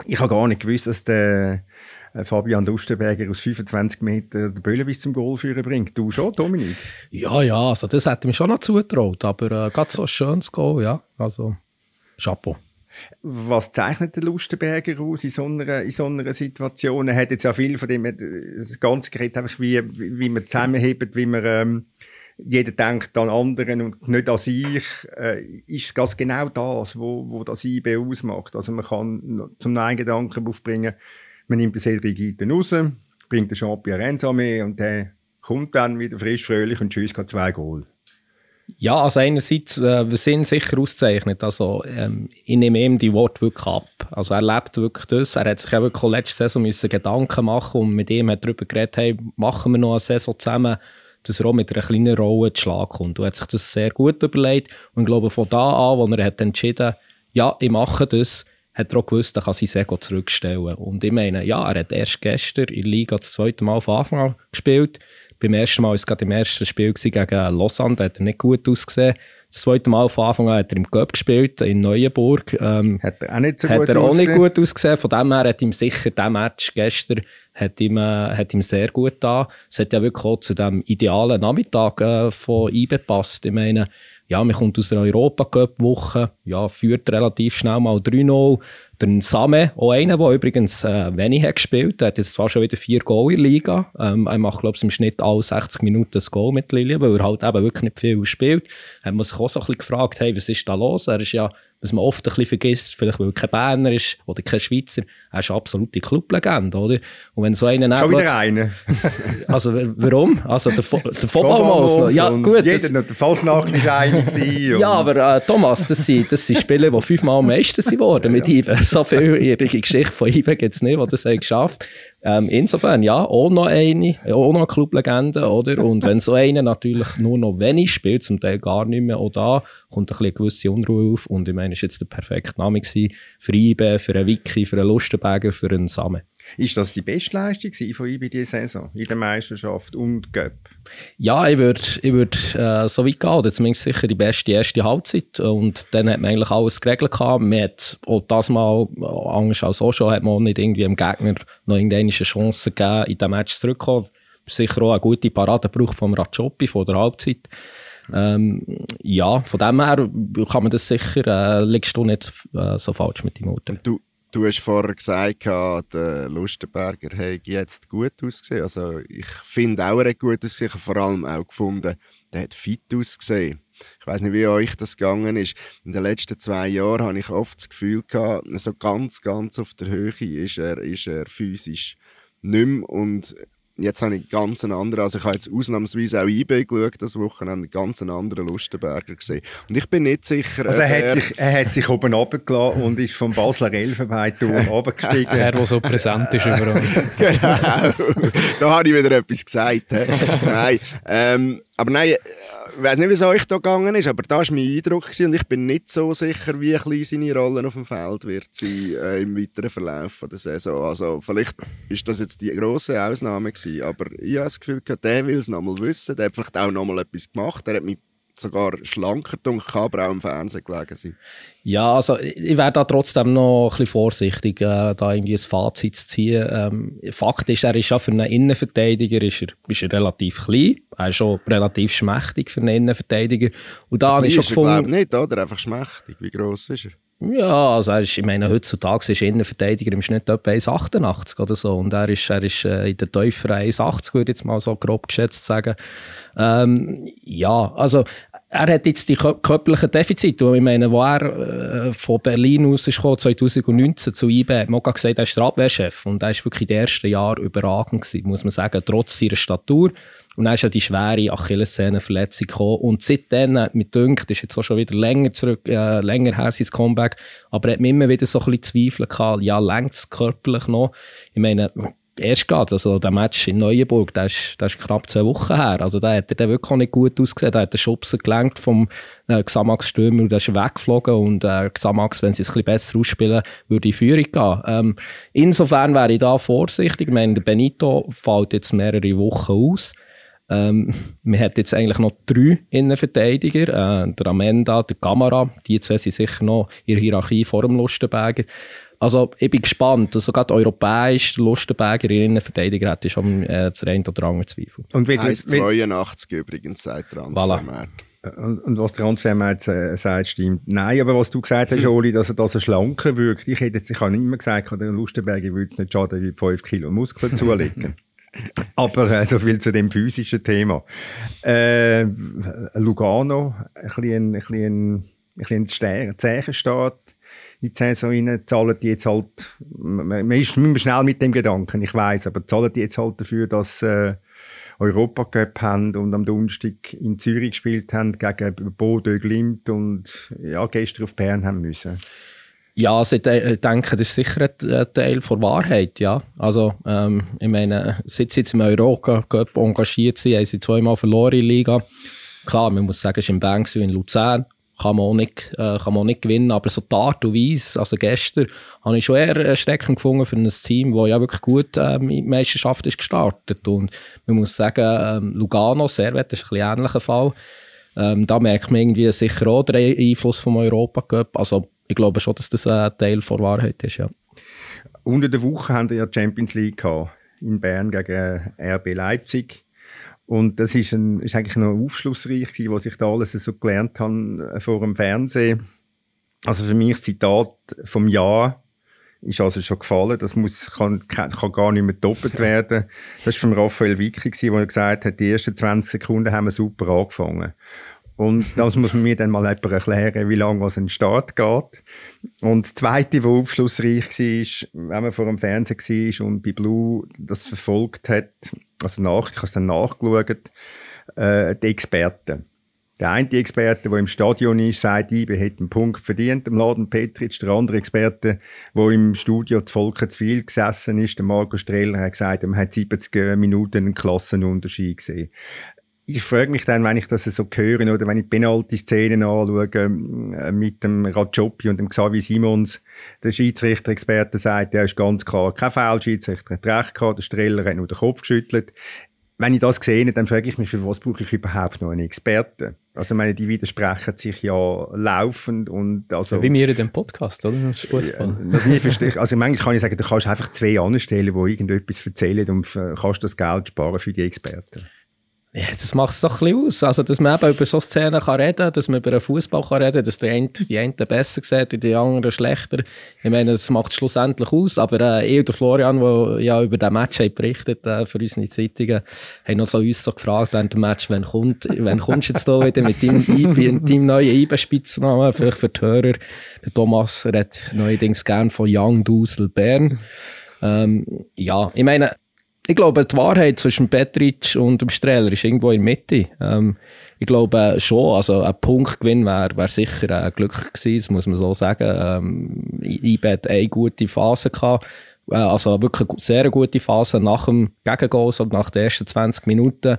Ich habe gar nicht gewusst, dass der äh, Fabian Lustenberger aus 25 Metern den Böllen bis zum Goal führen bringt. Du schon, Dominik? Ja, ja, also das hätte ich mir schon noch zugetraut, aber äh, gerade so ein schönes Goal, ja, also Chapeau. Was zeichnet der Lustenberger aus in so einer, in so einer Situation? Er hat jetzt ja viel von dem, äh, das ganze Gerät einfach wie, wie, wie man zusammenhebt, wie man, ähm, jeder denkt an anderen und nicht an sich. Äh, ist das genau das, wo, wo das IB ausmacht? Also man kann zum einen Gedanken aufbringen, man nimmt den Cedric Iten raus, bringt den Jean-Pierre Renza mit und der kommt dann wieder frisch, fröhlich und hat zwei Goal. Ja, also einerseits, äh, wir sind sicher auszeichnet. Also, ähm, ich nehme ihm die Worte wirklich ab. Also, er lebt wirklich das. Er hat sich eben letzte Saison müssen Gedanken machen und mit ihm hat darüber geredet, hey, machen wir noch eine Saison zusammen, dass er auch mit einer kleinen Rolle zu Schlag kommt. Er hat sich das sehr gut überlegt. Und ich glaube, von da an, wo er hat entschieden, ja, ich mache das, hat er auch gewusst, er kann sein Sego zurückstellen. Und ich meine, ja, er hat erst gestern in der Liga das zweite Mal von Anfang an gespielt. Beim ersten Mal war es gerade im ersten Spiel gegen Lausanne, da hat er nicht gut ausgesehen. Das zweite Mal von Anfang an hat er im Cup gespielt, in Neuenburg. Ähm, Hat er auch nicht so hat gut er auch nicht ausgesehen? gut ausgesehen. Von dem her hat ihm sicher der Match gestern hat ihm, äh, hat ihm sehr gut da. Es hat ja wirklich auch zu dem idealen Nachmittag äh, von IBE gepasst. Ich meine, ja, man kommt aus der Europacup-Woche, ja, führt relativ schnell mal 3-0. Der Same, auch einer, der übrigens äh, wenig hat gespielt hat, jetzt zwar schon wieder vier Goal in der Liga. Ähm, er macht, glaube ich, im Schnitt alle 60 Minuten ein Goal mit Lilien, weil er halt eben wirklich nicht viel spielt. Hat man sich auch so ein bisschen gefragt, hey, was ist da los? Er ist ja, was man oft ein bisschen vergisst, vielleicht weil er kein Berner ist oder kein Schweizer, er ist eine absolute Clublegende, oder? Und wenn so einer Schon wieder einer. (laughs) also warum? Also der, Fo- der Football Football Ja, gut. Jeder Das, der Fasnacht war einer (laughs) ja, aber äh, Thomas, das sind, das sind Spieler, die fünfmal am meisten sind worden mit Ibe. So viel ihre Geschichte von Ibe gibt es nicht, die das haben geschafft ähm, Insofern, ja, auch noch eine, auch noch eine Clublegende, oder? (laughs) Und wenn so einer natürlich nur noch wenig spielt, zum Teil gar nicht mehr, auch da kommt ein bisschen eine gewisse Unruhe auf. Und ich meine, es war jetzt der perfekte Name gewesen für Ibe, für einen Wiki, für einen Lustenberger, für einen Samen. Ist das die beste Leistung von IB diese Saison in der Meisterschaft und Cup? Ja, ich würde ich würd, äh, so weit gehen, oder zumindest sicher die beste erste Halbzeit. Und dann hat man eigentlich alles geregelt gehabt. Man hat auch das Mal, anders als auch schon, hat man auch nicht irgendwie dem Gegner noch irgendeine Chance gegeben, in diesem Match zurückzukommen. sicher auch eine gute Parade braucht vom Rajopi von der Halbzeit. Ähm, ja, von dem her kann man das sicher, äh, liegst du nicht äh, so falsch mit dem Urteil. Du, hast vorher gesagt, der Lustenberger hätte jetzt gut ausgesehen. Also ich finde auch, er hat gut ausgesehen. Ich habe vor allem auch gefunden, der hat fit ausgesehen. Ich weiß nicht, wie euch das gegangen ist. In den letzten zwei Jahren habe ich oft das Gefühl gehabt, so ganz, ganz auf der Höhe ist er, ist er physisch nicht mehr. Und jetzt habe ich ganz einen anderen, also ich habe jetzt ausnahmsweise auch eBay geschaut, das Wochenende, einen ganz anderen Lustenberger gesehen. Und ich bin nicht sicher... Also er, hat sich, er hat sich oben runtergelassen und ist vom Basler Elfenbeinturm (laughs) runtergestiegen. Er, der so präsent ist überall. (laughs) genau, da habe ich wieder etwas gesagt. (laughs) nein, ähm, aber nein, ich weiß nicht, wie es euch da gegangen ist, aber da war mein Eindruck und ich bin nicht so sicher, wie klein seine Rolle auf dem Feld wird sein äh, im weiteren Verlauf der Saison. Also vielleicht ist das jetzt die grosse Ausnahme gewesen, aber ich habe das Gefühl, der will es nochmal wissen, der hat vielleicht auch nochmal etwas gemacht, der hat mich sogar schlanker dunkel, kann aber auch im Fernsehen gelegen sein. Ja, also ich wäre da trotzdem noch ein bisschen vorsichtig, äh, da irgendwie ein Fazit zu ziehen. Ähm, Fakt ist, er ist ja für einen Innenverteidiger ist er, ist er relativ klein. Er ist schon relativ schmächtig für einen Innenverteidiger. Und da habe ich schon gefunden... nicht, oder? Einfach schmächtig. Wie gross ist er? Ja, also er ist, ich meine, heutzutage ist Innenverteidiger im Schnitt etwa 1,88 oder so. Und er ist, er ist äh, in der tieferen 1,80, würde ich jetzt mal so grob geschätzt sagen. Ähm, ja, also er hat jetzt die körperlichen Defizite, ich meine, wo er äh, von Berlin aus ist gekommen, 2019 zu IB, hat man gesagt, er ist der Abwehrchef und er ist wirklich in den ersten Jahren überragend gewesen, muss man sagen, trotz seiner Statur. Und dann ist ja die schwere Achillessehnenverletzung gekommen. Und seitdem hat mich gedacht, ist jetzt auch schon wieder länger zurück, äh, länger her sein Comeback, aber er hat mir immer wieder so ein bisschen Zweifel gehabt, ja, längt es körperlich noch? Ich meine, erst gerade, also der Match in Neuenburg, der ist, der ist knapp zwei Wochen her. Also da hat er dann wirklich nicht gut ausgesehen. Da hat der Schubser gelenkt vom äh, Xamax-Stürmer und der ist weggeflogen und äh, Xamax, wenn sie es ein bisschen besser ausspielen, würde in Führung gehen. Ähm, insofern wäre ich da vorsichtig. Ich meine, der Benito fällt jetzt mehrere Wochen aus. Ähm, (laughs) man hat jetzt eigentlich noch drei Innenverteidiger, äh, der Amenda, der Kamera, die zwei sind sicher noch in der Hierarchie vor dem Lustenberger. Also ich bin gespannt, also gerade europäisch, der Lustenberger in Innenverteidiger hat schon äh, das rein oder andere Zweifel. Und wie, 82 übrigens seit Transfermarkt. Voilà. Und, und was Transfermarkt äh, sagt, stimmt. Nein, aber was du gesagt hast, (laughs) Oli, dass er, dass er schlanker wirkt. Ich hätte jetzt, ich habe immer gesagt, der Lustenberger würde es nicht schaden, wie 5 Kilo Muskeln (laughs) zulegen. Aber äh, so viel zu dem physischen Thema. Äh, Lugano, ein bisschen ein, ein, Zeichenstaat in die Saison rein, zahlen die jetzt halt, man ist immer schnell mit dem Gedanken, ich weiß, aber zahlen die jetzt halt dafür, dass äh, Europacup haben und am Donnerstag in Zürich gespielt haben gegen Bordeaux Glimt und ja, gestern auf Bern haben müssen. Ja, also ich denke, das ist sicher ein Teil der Wahrheit, ja. Also, ähm, ich meine, seit sie jetzt im Europacup engagiert sind, haben sie zweimal verloren in der Liga. Klar, man muss sagen, es war in Bern in Luzern kann man auch nicht, äh, kann man auch nicht gewinnen. Aber so die und Weise, also gestern, habe ich schon eher erschreckend gefunden für ein Team, das ja wirklich gut ähm, in die Meisterschaft ist gestartet. Und man muss sagen, ähm, Lugano, Servet ist ein bisschen ähnlicher Fall. Ähm, da merkt man irgendwie sicher auch den Einfluss vom Europacup. Also ich glaube schon, dass das ein Teil der Wahrheit ist, ja. Unter der Woche haben wir ja die Champions League gehabt, in Bern gegen RB Leipzig. Und das ist, ein, ist eigentlich noch aufschlussreich gewesen, was ich da alles so gelernt habe äh, vor dem Fernsehen. Also für mich das Zitat vom Jahr ist also schon gefallen. Das muss, kann, kann gar nicht mehr doppelt (laughs) werden. Das war von Raphael Vicky, der gesagt hat, die ersten 20 Sekunden haben wir super angefangen. Und das muss man mir dann mal jemand erklären, wie lange was ein Start geht. Und das Zweite, was aufschlussreich war, wenn man vor dem Fernsehen war und bei Blue das verfolgt hat, also nach, ich habe es dann nachgeschaut, äh, die Experten. Der eine Experte, der im Stadion ist, sagt, ich hätte einen Punkt verdient, im Laden Petritsch. Der andere Experte, der im Studio zu Volker zu viel gesessen ist, der Marco Streller, hat gesagt, man hat 70 Minuten einen Klassenunterschied gesehen ich frage mich dann, wenn ich das so höre oder wenn ich Penalty-Szenen anschaue äh, mit dem Rajopi und dem Xavi Simons, der Schiedsrichter-Experte sagt, der ist ganz klar kein Foul, Schiedsrichter hat recht gehabt, der Streller hat nur den Kopf geschüttelt. Wenn ich das sehe, dann frage ich mich, für was brauche ich überhaupt noch einen Experten? Also ich meine, die widersprechen sich ja laufend und also... Ja, wie wir in dem Podcast, oder? Das Fußball. Ja, verstehe. (laughs) Also manchmal kann ich sagen, du kannst einfach zwei anstellen, die irgendetwas erzählen und kannst das Geld sparen für die Experten. Ja, das macht es doch ein bisschen aus. Also, dass man eben über so Szenen kann reden dass man über einen Fußball kann reden dass der eine, die einen besser sieht die anderen schlechter. Ich meine, das macht schlussendlich aus. Aber äh, ich und Florian, der ja über den Match haben berichtet äh, für unsere Zeitungen, haben noch so uns so gefragt während dem Match, wann, kommt, wann kommst du jetzt da wieder mit deinem, IB, deinem neuen IB-Spitznamen, vielleicht für die Hörer. Der Thomas redet neuerdings gern von Young Dusel Bern. Ähm, ja, ich meine, ich glaube, die Wahrheit zwischen Petric und dem Streller ist irgendwo in der Mitte. Ähm, ich glaube schon, also ein Punktgewinn wäre wär sicher ein Glück gewesen, muss man so sagen. Ähm, IBE hat eine gute Phase gehabt, äh, also wirklich eine sehr gute Phase nach dem Gegengoal, so nach den ersten 20 Minuten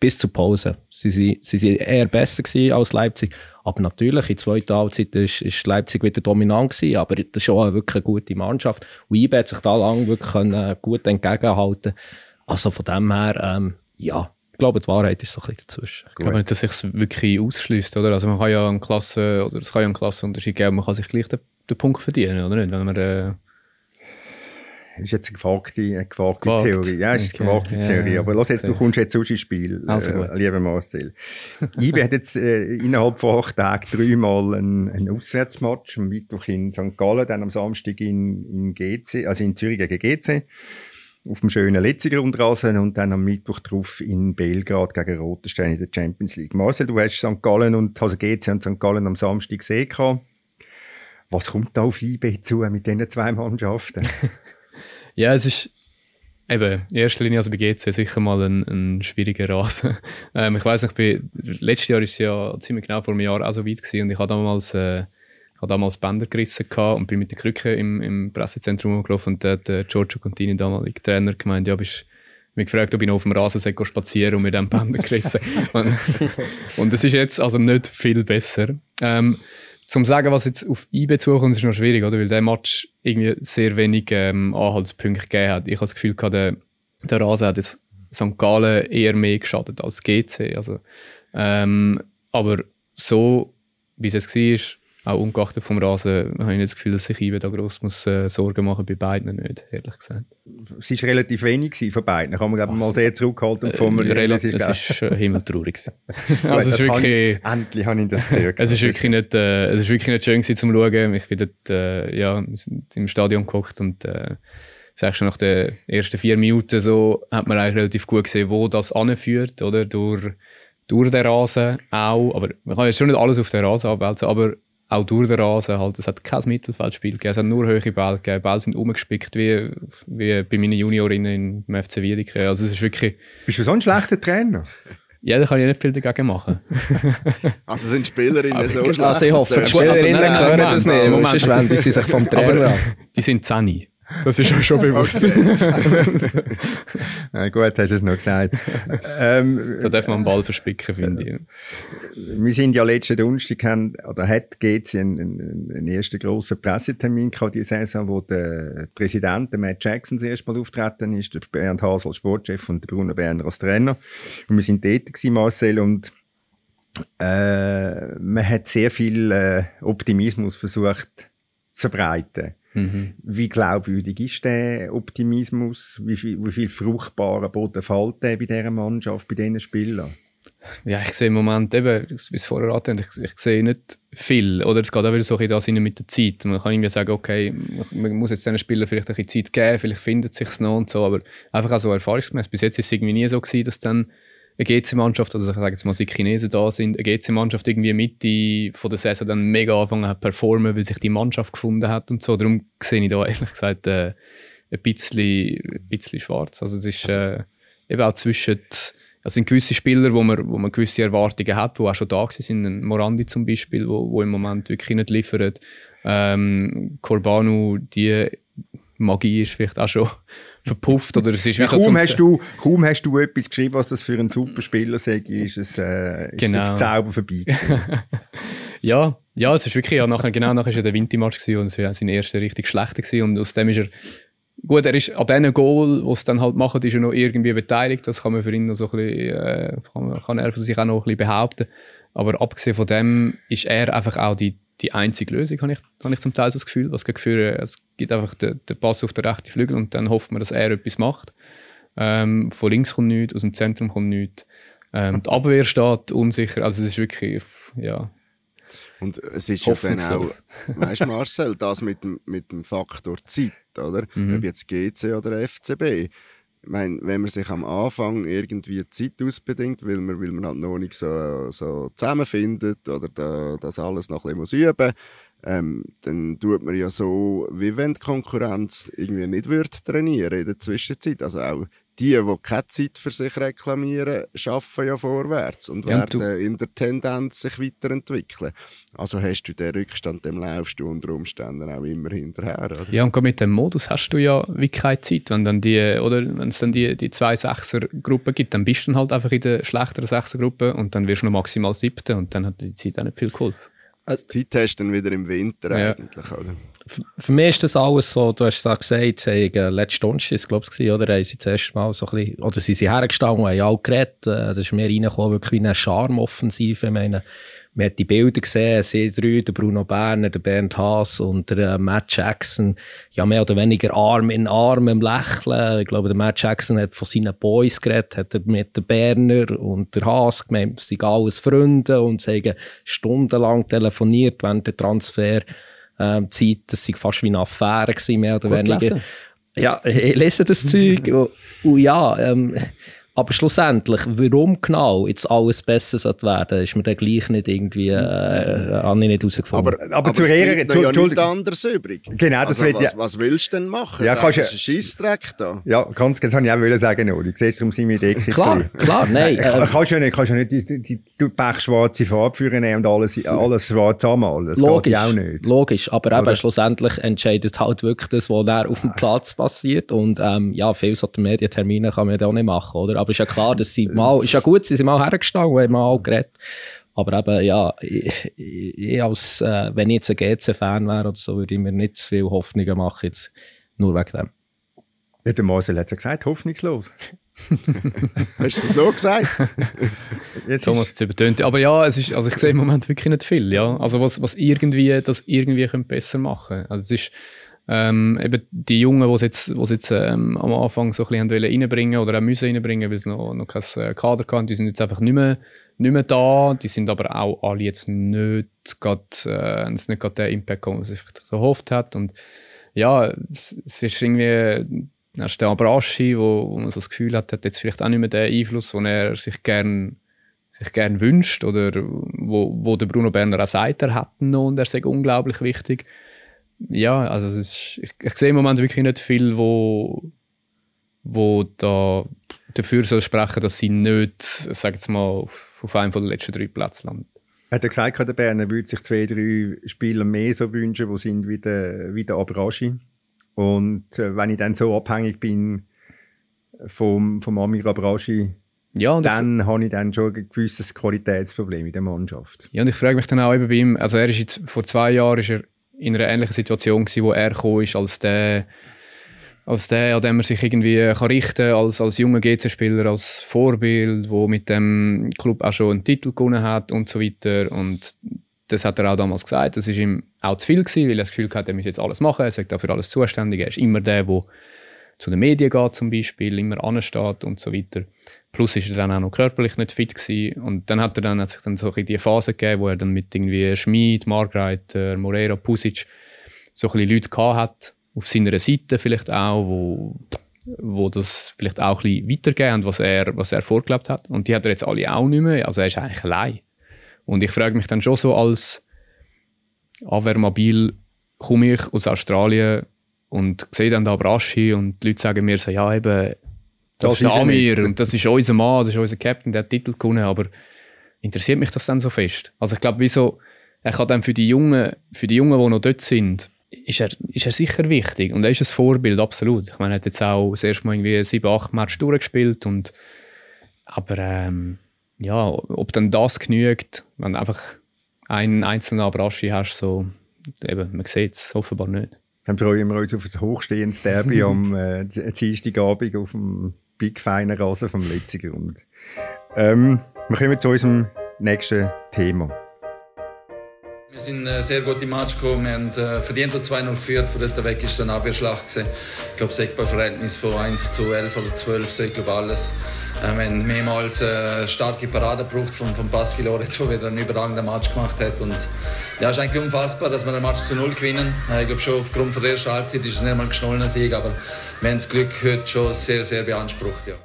bis zur Pause. Sie, sind eher besser als Leipzig. Aber natürlich, in der zweiten Halbzeit ist, ist Leipzig wieder dominant gewesen, aber das ist wirklich eine gute Mannschaft. Und IBE hat sich da lang wirklich können, gut entgegenhalten Also von dem her, ähm, ja, ich glaube, die Wahrheit ist so ein bisschen dazwischen. Ich glaube nicht, dass sich wirklich ausschließt, oder? Also man kann ja eine Klasse, oder es kann ja einen Klassenunterschied geben, man kann sich gleich den, den Punkt verdienen, oder nicht? Wenn man, äh, ist jetzt eine gewagte, eine gewagte Gewagt. Theorie. Ja, ist eine gewagte ja, Theorie. Aber los jetzt, du kommst jetzt aus ins Spiel, also äh, lieber Marcel. IBE hat jetzt äh, innerhalb von acht Tagen dreimal einen, einen Auswärtsmatch. Am Mittwoch in St. Gallen, dann am Samstag in, in GC, also in Zürich gegen GC. Auf dem schönen Letziger Unterrasen und dann am Mittwoch drauf in Belgrad gegen Rotenstein in der Champions League. Marcel, du hast St. Gallen und also GC und St. Gallen am Samstag gesehen. Was kommt da auf IBE zu mit diesen zwei Mannschaften? (laughs) Ja, es ist eben in erster Linie also bei GC sicher mal ein, ein schwieriger Rasen. (laughs) ähm, ich weiß nicht, bei, letztes Jahr ist es ja ziemlich genau vor einem Jahr auch so weit gewesen und ich habe damals, äh, habe damals Bänder gerissen und bin mit der Krücke im, im Pressezentrum rumgelaufen und da hat äh, Giorgio Contini, damalige Trainer, gemeint, ja, bist mich gefragt, ob ich noch auf dem Rasen spazieren und mit dem Bänder gerissen. (laughs) und es ist jetzt also nicht viel besser. Ähm, zum sagen, was jetzt auf IB zukommt, ist noch schwierig, oder? Weil der Match irgendwie sehr wenig ähm, Anhaltspunkte gegeben hat. Ich habe das Gefühl, der, der Rasen hat jetzt St. Gallen eher mehr geschadet als GC. Also, ähm, aber so, wie es jetzt war, auch ungeachtet vom Rasen, habe ich nicht das Gefühl, dass sich Ibe da gross muss, äh, Sorgen machen bei beiden nicht, ehrlich gesagt. Es war relativ wenig von beiden, kann man glaube mal sehr zurückhaltend formulieren. Äh, relativ, es ist äh, himmeltraurig. (laughs) also es ist wirklich, ich, endlich habe ich das gehört. es, ist wirklich nicht, äh, es ist wirklich nicht schön gewesen, zum Schauen. Ich bin dort, äh, ja, im Stadion gekocht und äh, sagst du nach den ersten vier Minuten so, hat man eigentlich relativ gut gesehen, wo das anführt, oder? Durch, durch den Rasen auch, aber man kann jetzt schon nicht alles auf den Rasen abwälzen, aber auch durch den Rasen halt. Es hat kein Mittelfeldspiel gegeben, es hat nur hohe Bälle gegeben. Bälle sind umgespickt wie, wie bei meinen Juniorinnen im FC Wiedeke. Also es ist wirklich... Bist du so ein schlechter Trainer? (laughs) Ja, da kann ich nicht viel dagegen machen. (laughs) also sind Spielerinnen so schlecht? Also ich hoffe, die Spielerinnen also, können das nicht. Moment, wenden sie sich vom Trainer ab. Die sind 10. Das ist mir schon (laughs) bewusst. ja, gut, hast du es noch gesagt. ähm, da darf man einen Ball verspicken, finde ich. Wir sind ja letzten Donnerstag, haben, oder hat GC einen, einen, einen ersten grossen Pressetermin gehabt, diese Saison, wo der Präsident, der Matt Jackson, das erste Mal auftreten ist, der Bernd Haas als Sportchef und der Bruno Berner als Trainer. Und wir sind dort gewesen, Marcel, und äh, man hat sehr viel äh, Optimismus versucht zu verbreiten. Mhm. Wie glaubwürdig ist der Optimismus? Wie viel, wie viel fruchtbaren Boden fällt der bei dieser Mannschaft, bei diesen Spielern? Ja, ich sehe im Moment eben, wie es vorher angetan ich, ich sehe nicht viel. Oder es geht auch wieder so ein bisschen mit der Zeit. Man kann irgendwie sagen, okay, man muss jetzt diesen Spielern vielleicht ein bisschen Zeit geben, vielleicht findet es sich noch und so, aber einfach auch so erfahrungsgemäß. Bis jetzt ist es irgendwie nie so gewesen, dass dann eine GC-Mannschaft, also ich sage jetzt mal, die Chinesen da sind, eine GC-Mannschaft irgendwie Mitte von der Saison dann mega angefangen hat zu performen, weil sich die Mannschaft gefunden hat und so. Darum sehe ich da ehrlich gesagt äh, ein, bisschen, ein bisschen schwarz. Also es ist äh, eben auch zwischen, also sind gewisse Spieler, wo man, wo man gewisse Erwartungen hat, die auch schon da sind, Morandi zum Beispiel, wo, wo im Moment wirklich nicht liefert. Ähm, Corbanu, die Magie ist vielleicht auch schon (laughs) verpufft. Oder es ist ja, kaum, hast du, kaum hast du etwas geschrieben, was das für ein super Spieler sei, ist es, äh, ist genau. es Zauber vorbei. (laughs) ja, ja, es ist wirklich, ja, nachher, genau nachher war der Wintermatch und es war sein erster richtig schlechter gewesen und aus dem ist er Gut, er ist an diesen Goal, die es dann halt machen, ist er noch irgendwie beteiligt. Das kann man für ihn noch so ein bisschen, äh, kann, kann er für sich auch noch ein bisschen behaupten. Aber abgesehen von dem ist er einfach auch die, die einzige Lösung, habe ich, habe ich zum Teil so das Gefühl. Was Gefühl, es gibt einfach den, den Pass auf den rechten Flügel und dann hofft man, dass er etwas macht. Ähm, von links kommt nichts, aus dem Zentrum kommt nichts. Ähm, die Abwehr steht unsicher. Also es ist wirklich, ja. Und es ist ja dann auch, weißt du Marcel, das mit dem, mit dem Faktor Zeit, oder? Mhm. Ob jetzt GC oder FCB. Ich meine, wenn man sich am Anfang irgendwie Zeit ausbedingt, weil man, weil man halt noch nicht so, so zusammenfindet oder da, das alles noch ein bisschen üben muss, ähm, dann tut man ja so, wie wenn die Konkurrenz irgendwie nicht wird trainieren in der Zwischenzeit. Also auch die, die keine Zeit für sich reklamieren, schaffen ja vorwärts und ja, werden in der Tendenz sich weiterentwickeln. Also hast du den Rückstand, dem laufst du unter Umständen auch immer hinterher. Oder? Ja, und mit dem Modus hast du ja wie keine Zeit. Wenn dann die, oder wenn es dann die, die zwei Sechser-Gruppen gibt, dann bist du dann halt einfach in der schlechteren Sechser-Gruppe und dann wirst du noch maximal siebte und dann hat die Zeit auch nicht viel geholfen. Also, Zeit hast du dann wieder im Winter ja. eigentlich, oder? Für mich ist das alles so, du hast es gesagt, sie haben, letzten Donnerstag, glaube ich, oder haben sie das erste Mal so ein bisschen, oder sie sind hergestanden und haben alle geredet, äh, das ist mir reingekommen, wirklich wie eine Charmoffensive, ich meine, man hat die Bilder gesehen, sie drei, der Bruno Berner, der Bernd Haas und der äh, Matt Jackson, ja mehr oder weniger Arm in Arm im Lächeln. Ich glaube, der Matt Jackson hat von seinen Boys geredet, hat mit der Berner und der Haas gemeint, sie sind alles Freunde und sie haben stundenlang telefoniert während der Transfer ähm, Zeit. Das war fast wie eine Affäre, gewesen, mehr oder Gut weniger. Lesen. Ja, (laughs) ich lese das Zeug. und, und ja, ähm, aber schlussendlich, warum genau jetzt alles besser sollte werden, ist mir dann gleich nicht irgendwie, äh, habe ich nicht herausgefunden. Aber, aber, aber zu Ehren, zu, ja nichts anderes übrig. Genau, das also, was, ja. was willst du denn machen? Ja, kannst, das ist ein Scheissdreck da. Ja, ganz, das wollte ich auch sagen, Uli. Du siehst, darum sind wir in Klar, klar, nein. Ähm, kannst ja nicht, kannst ja nicht die, die, die, pechschwarze Farbe führen und alles, alles schwarz anmalen. Das logisch, geht auch nicht. Logisch, aber eben schlussendlich entscheidet halt wirklich das, was da auf dem Platz passiert und ähm, ja, viele solche Medientermine kann man ja auch nicht machen, oder? Aber ist ja klar, dass sie mal, ist ja gut, sie sind mal hergestanden und haben mal geredet. Aber eben, ja, ich, ich als, äh, wenn ich jetzt ein GC-Fan wäre oder so, würde ich mir nicht zu viel Hoffnungen machen, jetzt nur wegen dem. Ja, der Marcel hat ja gesagt, hoffnungslos. (laughs) Hast du so gesagt? (laughs) Jetzt Thomas ist... übertönt. Aber ja, es ist, also ich sehe im Moment wirklich nicht viel. Ja? Also was, was irgendwie, das irgendwie besser machen Also es ist, ähm, eben die Jungen, die sie jetzt, wo's jetzt ähm, am Anfang so ein bisschen reinbringen oder auch müssen reinbringen, weil sie noch, noch kein äh, Kader hatten, die sind jetzt einfach nicht mehr, nicht mehr da. Die sind aber auch alle jetzt nicht gerade, äh, nicht gerade den Impact, den man sich so gehofft hat. Und ja, es, es ist irgendwie, erst der Abraschi, wo, wo man so das Gefühl hat, hat jetzt vielleicht auch nicht mehr den Einfluss, den er sich gern sich gern wünscht oder wo, wo der Bruno Berner auch sagt, er hat noch und er sagt unglaublich wichtig ja, also es ist, ich, ich sehe im Moment wirklich nicht viel, wo, wo da dafür soll sprechen, dass sie nicht, sag jetzt mal, auf, auf einem von den letzten drei Plätzen landen. Hat er gesagt, der Berner würde sich zwei, drei Spieler mehr so wünschen, die sind wie der, wie der Abraschi. Und äh, wenn ich dann so abhängig bin vom, vom Amir Abraschi, ja, dann habe ich dann schon ein gewisses Qualitätsproblem in der Mannschaft. Ja, und ich frage mich dann auch eben bei ihm, also er ist jetzt, vor zwei Jahren ist er in einer ähnlichen Situation gewesen, wo er ist, als der, als der, an dem er sich irgendwie kann richten kann, als, als junger GC-Spieler, als Vorbild, wo mit dem Club auch schon einen Titel gewonnen hat und so weiter. Und das hat er auch damals gesagt. Das ist ihm auch zu viel gewesen, weil er das Gefühl hatte, er muss jetzt alles machen, er sagt dafür alles zuständig. Er ist immer der, der zu den Medien geht zum Beispiel, immer ansteht und so weiter. Plus ist er dann auch noch körperlich nicht fit gewesen. Und dann hat er dann, hat sich dann so in die Phase gegeben, wo er dann mit irgendwie Schmid, Margreiter, Moreira, Pusic so ein Leute gehabt hat, auf seiner Seite vielleicht auch, wo, wo das vielleicht auch ein bisschen weitergeben, was er, was er vorgelebt hat. Und die hat er jetzt alle auch nicht mehr. Also er ist eigentlich allein. Und ich frage mich dann schon so als Avermabil komme ich aus Australien und sehe dann da Braschi und die Leute sagen mir so, ja eben, das, das ist Amir und das ist unser Mann, das ist unser Captain, der hat Titel gewonnen, aber interessiert mich das dann so fest? Also ich glaube, wieso, er kann dann für die Jungen, für die Jungen, die noch dort sind, ist er, ist er sicher wichtig und er ist ein Vorbild, absolut. Ich meine, er hat jetzt auch das erste Mal irgendwie sieben, acht Matches durchgespielt und aber ähm, ja, ob dann das genügt, wenn du einfach einen einzelnen Abraschi hast, so, eben, man sieht es offenbar nicht. Dann freuen wir uns auf ein hochstehendes Derby am (laughs) äh, auf dem Big Feiner Rasen vom letzten Grund. Ähm, wir kommen zu unserem nächsten Thema. Wir sind äh, sehr gut im Match gekommen. Wir haben äh, verdient 2-0 geführt. Von dort weg war es eine Abwehrschlacht. Gewesen. Ich glaube, das Eckballverhältnis von 1 zu 11 oder 12, so, ich glaube alles. Äh, wir haben mehrmals äh, starke Parade gebraucht von, von Pascal Lorenz, der wieder einen überragenden Match gemacht hat. Und ja, es ist eigentlich unfassbar, dass wir den Match zu 0 gewinnen. Äh, ich glaube schon aufgrund der ersten Halbzeit ist es nicht mal ein geschnollener Sieg, aber wir haben das Glück heute schon sehr, sehr beansprucht. Ja.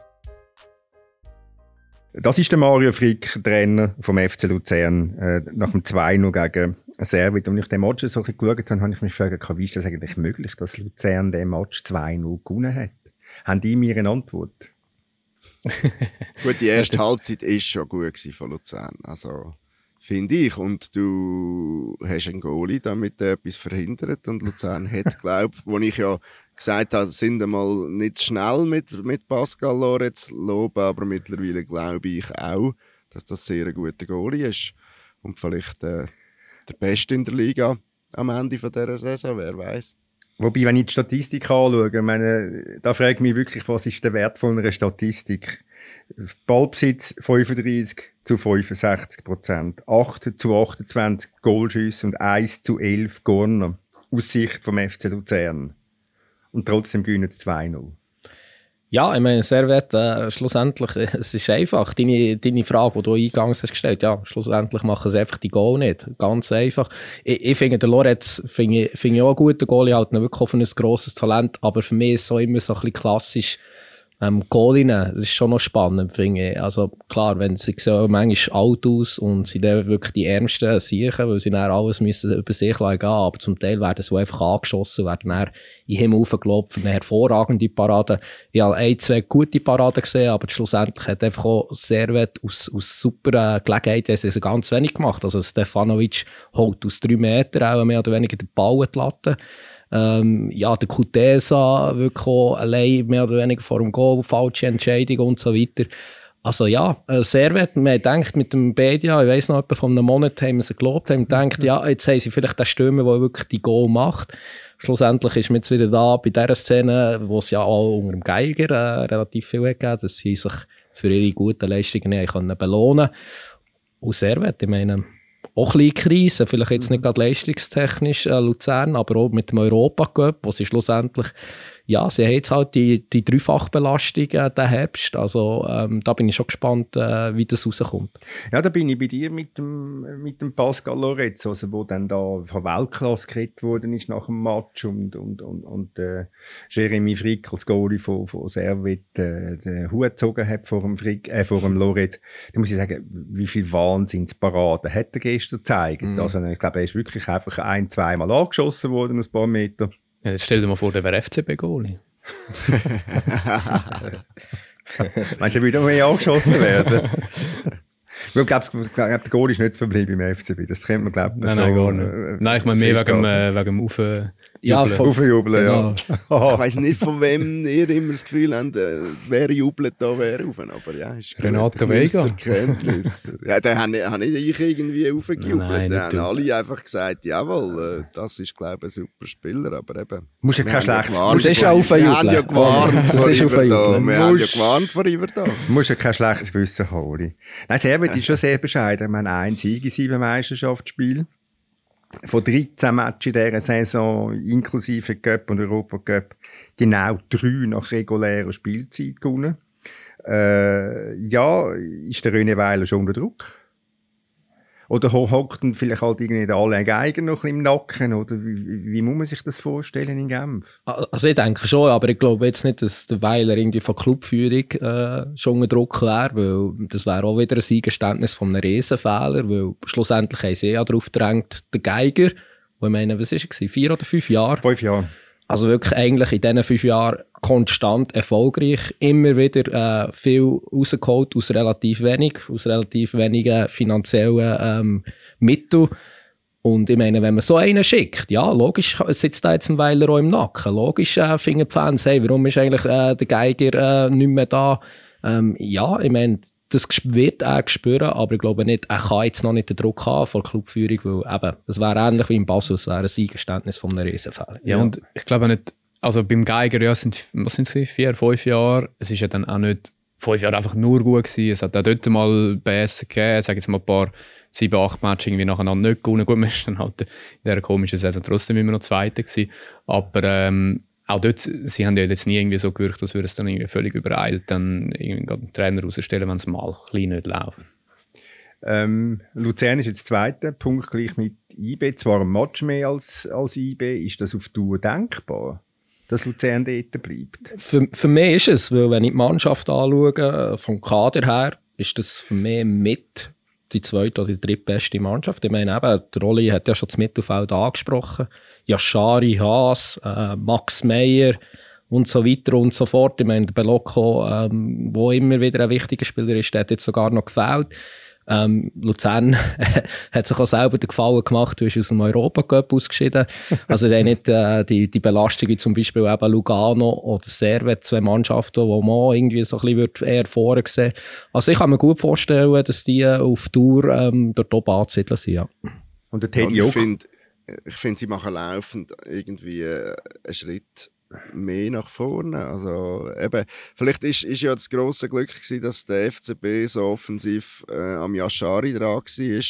Das ist der Mario Frick, Trainer vom FC Luzern, äh, nach dem 2-0 gegen Servet. Und ich den Match so ein bisschen geschaut habe, habe ich mich gefragt, wie ist das eigentlich möglich, dass Luzern den Match 2-0 gewonnen hat? Haben die mir eine Antwort? (laughs) gut, die erste Halbzeit war schon gut von Luzern. Also, finde ich. Und du hast einen Goalie, damit etwas verhindert. Und Luzern hat, (laughs) glaube ich, wo ich ja gesagt habe, sind einmal nicht schnell mit, mit Pascal Lorenz loben, aber mittlerweile glaube ich auch, dass das sehr ein guter Goalie ist. Und vielleicht äh, der Beste in der Liga am Ende von dieser Saison, wer weiß. Wobei, wenn ich die Statistik anschaue, meine, da frage ich mich wirklich, was ist der Wert von einer Statistik? Ballbesitz 35 zu 65 Prozent, 8 zu 28 Goalschüsse und 1 zu 11 Corner aus Sicht vom FC Luzern und trotzdem gewinnen es 2-0. Ja, ich meine, Servet, äh, schlussendlich, es ist einfach. Deine, deine Frage, die du eingangs hast gestellt, ja, schlussendlich machen sie einfach die Goal nicht. Ganz einfach. Ich, ich finde, der Lorenz finde ich, find ich auch gut, der Goalie hat wirklich auf ein grosses Talent, aber für mich ist es so immer so ein bisschen klassisch, ähm, Goalinnen, das ist schon noch spannend, finde ich. Also klar, wenn sie sehen manchmal alt aus und sie dann wirklich die Ärmsten sichern, weil sie dann alles müssen über sich gehen aber zum Teil werden sie einfach angeschossen, werden dann in den Himmel hochgelobt für eine hervorragende Parade. Ich habe ein, zwei gute Paraden gesehen, aber schlussendlich hat einfach auch Servet aus, aus super äh, Gelegenheiten sie ganz wenig gemacht. Also Stefanovic holt aus drei Metern auch mehr oder weniger den Ball Latte. Ähm, ja, der Kutesa wirklich allein mehr oder weniger vor dem Goal, falsche Entscheidung und so weiter. Also ja, äh, sehr wert. Man denkt mit dem Bedia, ich weiß noch, etwa von einem Monat haben wir sie gelobt, haben gedacht, ja, jetzt haben sie vielleicht den Stürmer, der wirklich die Goal macht. Schlussendlich ist man jetzt wieder da bei dieser Szene, wo es ja auch unter dem Geiger äh, relativ viel gegeben dass sie sich für ihre guten Leistungen können belohnen sehr wert, ich meine, auch ein Krise, vielleicht jetzt nicht gerade leistungstechnisch äh, Luzern, aber auch mit dem Europa-Cup, wo sie schlussendlich ja, sie haben jetzt halt die, die Dreifachbelastung äh, den Herbst. Also ähm, da bin ich schon gespannt, äh, wie das rauskommt. Ja, da bin ich bei dir mit dem, mit dem Pascal Lorenzo, also wo dann da von Weltklasse geredet worden ist nach dem Match und, und, und, und äh, Jeremy Frick als Goalie von, von Servet äh, den Hut gezogen hat vor dem, Frick, äh, vor dem Lorenz. Da muss ich sagen, wie viel Wahnsinnsparaden hat er gestern gezeigt. Mhm. Also ich glaube, er ist wirklich einfach ein-, zweimal angeschossen worden ein paar Metern. Ja, jetzt stell dir mal vor, der wäre FCB-Goalie. (laughs) Meinst du, er würde mehr angeschossen werden? (laughs) Ich glaube, glaub, der Goal ist nicht verblieben im FCB. Das kennt man, glaube ich, nein, so, nein, gar nicht. Äh, nein, ich meine mehr wegen, äh, wegen dem Ufe. Ja, Aufjubeln, genau. ja. (laughs) ich weiß nicht, von wem ihr immer das Gefühl habt, äh, wer jubelt da, wer rauf. Aber ja, ist Renato Vega. (laughs) ja, den habe hab ich irgendwie aufgejubelt. Da haben alle einfach gesagt, jawohl, äh, das ist, glaube ich, ein super Spieler. Aber eben. Muss ja kein schlechtes Du bist ja aufjubeln. Wir haben ja gewarnt vor Iverdon. Wir haben ja gewarnt vor Iverdon. Du musst ja kein schlechtes Gewissen holen. Nein, Serbien ist schon sehr bescheiden. Wir haben ein Sieg in sieben Meisterschaftsspielen von 13 Matches in dieser Saison, inklusive Cup und Europa Cup, genau drei nach regulärer Spielzeit gewonnen. Äh, ja, ist der René Weiler schon unter Druck? Oder hockt dann vielleicht halt irgendwie der Alain Geiger noch im Nacken? Oder wie, wie, muss man sich das vorstellen in Genf? Also ich denke schon, aber ich glaube jetzt nicht, dass der Weiler irgendwie von Clubführung äh, schon unter Druck wäre, weil das wäre auch wieder ein Eingeständnis von einem Riesenfehler, weil schlussendlich haben sie ja darauf gedrängt, der Geiger, wo ich meine, was war er, vier oder fünf Jahre? Fünf Jahre. Also wirklich eigentlich in diesen fünf Jahren konstant erfolgreich, immer wieder äh, viel rausgeholt aus relativ wenig, aus relativ wenigen finanziellen ähm, Mitteln. Und ich meine, wenn man so einen schickt, ja, logisch sitzt da jetzt ein Weiler auch im Nacken. Logisch äh, finden die Fans, hey, warum ist eigentlich äh, der Geiger äh, nicht mehr da? Ähm, ja, ich meine, das wird er spüren, aber ich glaube nicht, er kann jetzt noch nicht den Druck haben von der Clubführung, weil eben, das wäre ähnlich wie im Basel, es wäre ein Eingeständnis von einem Riesenfall. Ja, ja, und ich glaube nicht, also beim Geiger, ja, sind, was sind sie, vier, fünf Jahre, es ist ja dann auch nicht fünf Jahren einfach nur gut gewesen. Es hat auch dort mal BS gegeben, sage jetzt mal ein paar sieben, acht Matches irgendwie nacheinander nicht gewonnen. Gut, man ist dann halt in dieser komischen Saison trotzdem immer noch Zweiter gewesen. Aber ähm, auch dort, sie haben ja jetzt nie irgendwie so gewirkt, als würde es dann irgendwie völlig übereilt dann irgendwie einen Trainer rausstellen, wenn es mal klein nicht läuft. Ähm, Luzern ist jetzt Zweiter, punktgleich mit IB, zwar ein Match mehr als, als IB. Ist das auf Tour denkbar? dass Luzern dort bleibt? Für, für mich ist es, weil wenn ich die Mannschaft anschaue, vom Kader her, ist das für mich mit die zweite oder die drittbeste Mannschaft. Ich meine, eben, der Rolli hat ja schon das Mittelfeld angesprochen. Yashari, Haas, äh, Max Meyer und so weiter und so fort. Ich meine, der Belocco, ähm, wo immer wieder ein wichtiger Spieler ist, der hat jetzt sogar noch gefällt. Ähm, Luzern (laughs) hat sich auch selber den Gefallen gemacht, du bist aus dem Europacup ausgeschieden. Also dann nicht äh, die, die Belastung wie zum Beispiel eben Lugano oder Servet, zwei Mannschaften, wo man irgendwie so ein bisschen eher vorher sehen Also ich kann mir gut vorstellen, dass die auf Tour ähm, dort oben anzusiedeln sind. Ja. Und der Teddy ich finde, ich finde, sie machen laufend irgendwie äh, einen Schritt mehr nach vorne. Also eben, vielleicht ist, ist ja das große Glück gewesen, dass der FCB so offensiv äh, am Yashari dran war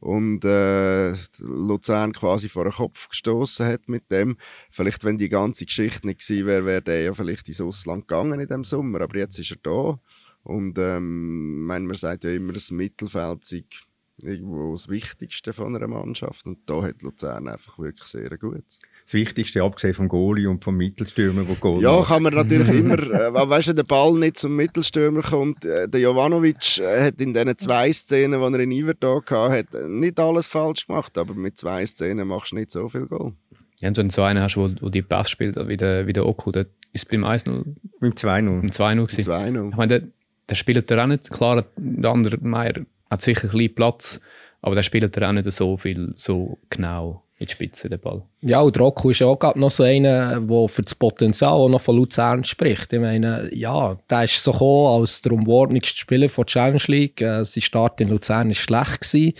und äh, Luzern quasi vor den Kopf gestoßen hat mit dem. Vielleicht, wenn die ganze Geschichte nicht gewesen wäre, wäre der ja vielleicht ins Ausland gegangen in dem Sommer. Aber jetzt ist er da und ähm, man sagt ja immer, das Mittelfeld sei irgendwo das Wichtigste von einer Mannschaft und da hat Luzern einfach wirklich sehr gut das Wichtigste, abgesehen vom Goalie und vom Mittelstürmer, der Goal Ja, macht. kann man natürlich (laughs) immer, äh, weißt du, der Ball nicht zum Mittelstürmer kommt. Äh, der Jovanovic äh, hat in diesen zwei Szenen, die er in Ivertag hatte, nicht alles falsch gemacht, aber mit zwei Szenen machst du nicht so viel Goal. Ja, und wenn du so einen hast, wo, wo die Pass spielt, wie der, wie der Oku, der ist beim 1-0. Beim 2-0. Beim 2-0 2-0. Ich meine, der, der spielt er auch nicht. Klar, der andere Meier hat sicher ein bisschen Platz, aber der spielt er auch nicht so viel, so genau in die Spitze, den Ball. Ja, und Rocco ist auch noch so einer, der für das Potenzial auch noch von Luzern spricht. Ich meine, ja, der ist so gekommen als der umworbenigste Spieler der Challenge League. Äh, sein Start in Luzern war schlecht. Gewesen,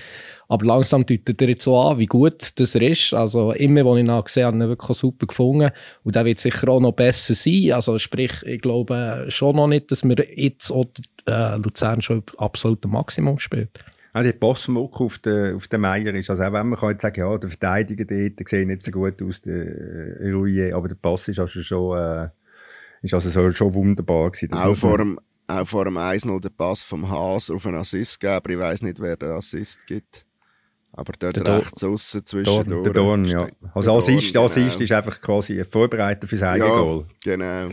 aber langsam deutet er jetzt so an, wie gut das er ist. Also immer, als ich ihn gesehen habe, habe ich ihn wirklich super gefunden. Und der wird sicher auch noch besser sein. Also sprich, ich glaube schon noch nicht, dass wir jetzt oder, äh, Luzern schon absolut Maximum spielt. Auch der Bossmuck auf den, auf den Meier ist. Also auch wenn man kann jetzt sagen, ja, der Verteidiger dort sieht nicht so gut aus, der äh, Rouillet, aber der Pass ist also schon, äh, ist also so, schon wunderbar gewesen. Auch vor, dem, auch vor dem 1-0 der Pass vom Haas auf einen Assistgeber. Ich weiß nicht, wer den Assist gibt. Aber dort der rechts außen zwischen Dorn, Der Dorn, ja. Also Assist, Dorn, genau. Assist ist einfach quasi ein Vorbereiter fürs eigene ja, Goal. genau.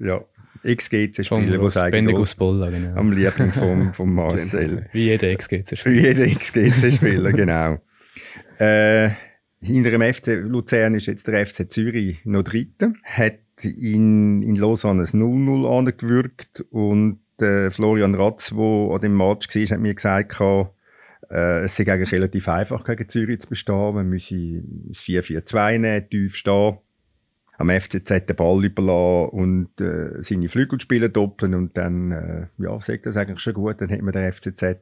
ja. (laughs) XGC-Spieler, der sagt, Bolla, genau. am Liebling von (laughs) vom Marcel. Wie jeder XGC-Spieler. Wie jeder XGC-Spieler, genau. Äh, hinter dem FC Luzern ist jetzt der FC Zürich noch Dritter. Hat in, in Lausanne ein 0-0 angewürgt und äh, Florian Ratz, der an dem Match war, hat mir gesagt, äh, es sei eigentlich relativ einfach gegen Zürich zu bestehen. Man müsse 4-4-2 nehmen, tief stehen am FCZ den Ball überlassen und äh, seine Flügelspieler doppeln und dann, äh, ja, sagt das eigentlich schon gut, dann hat man den FCZ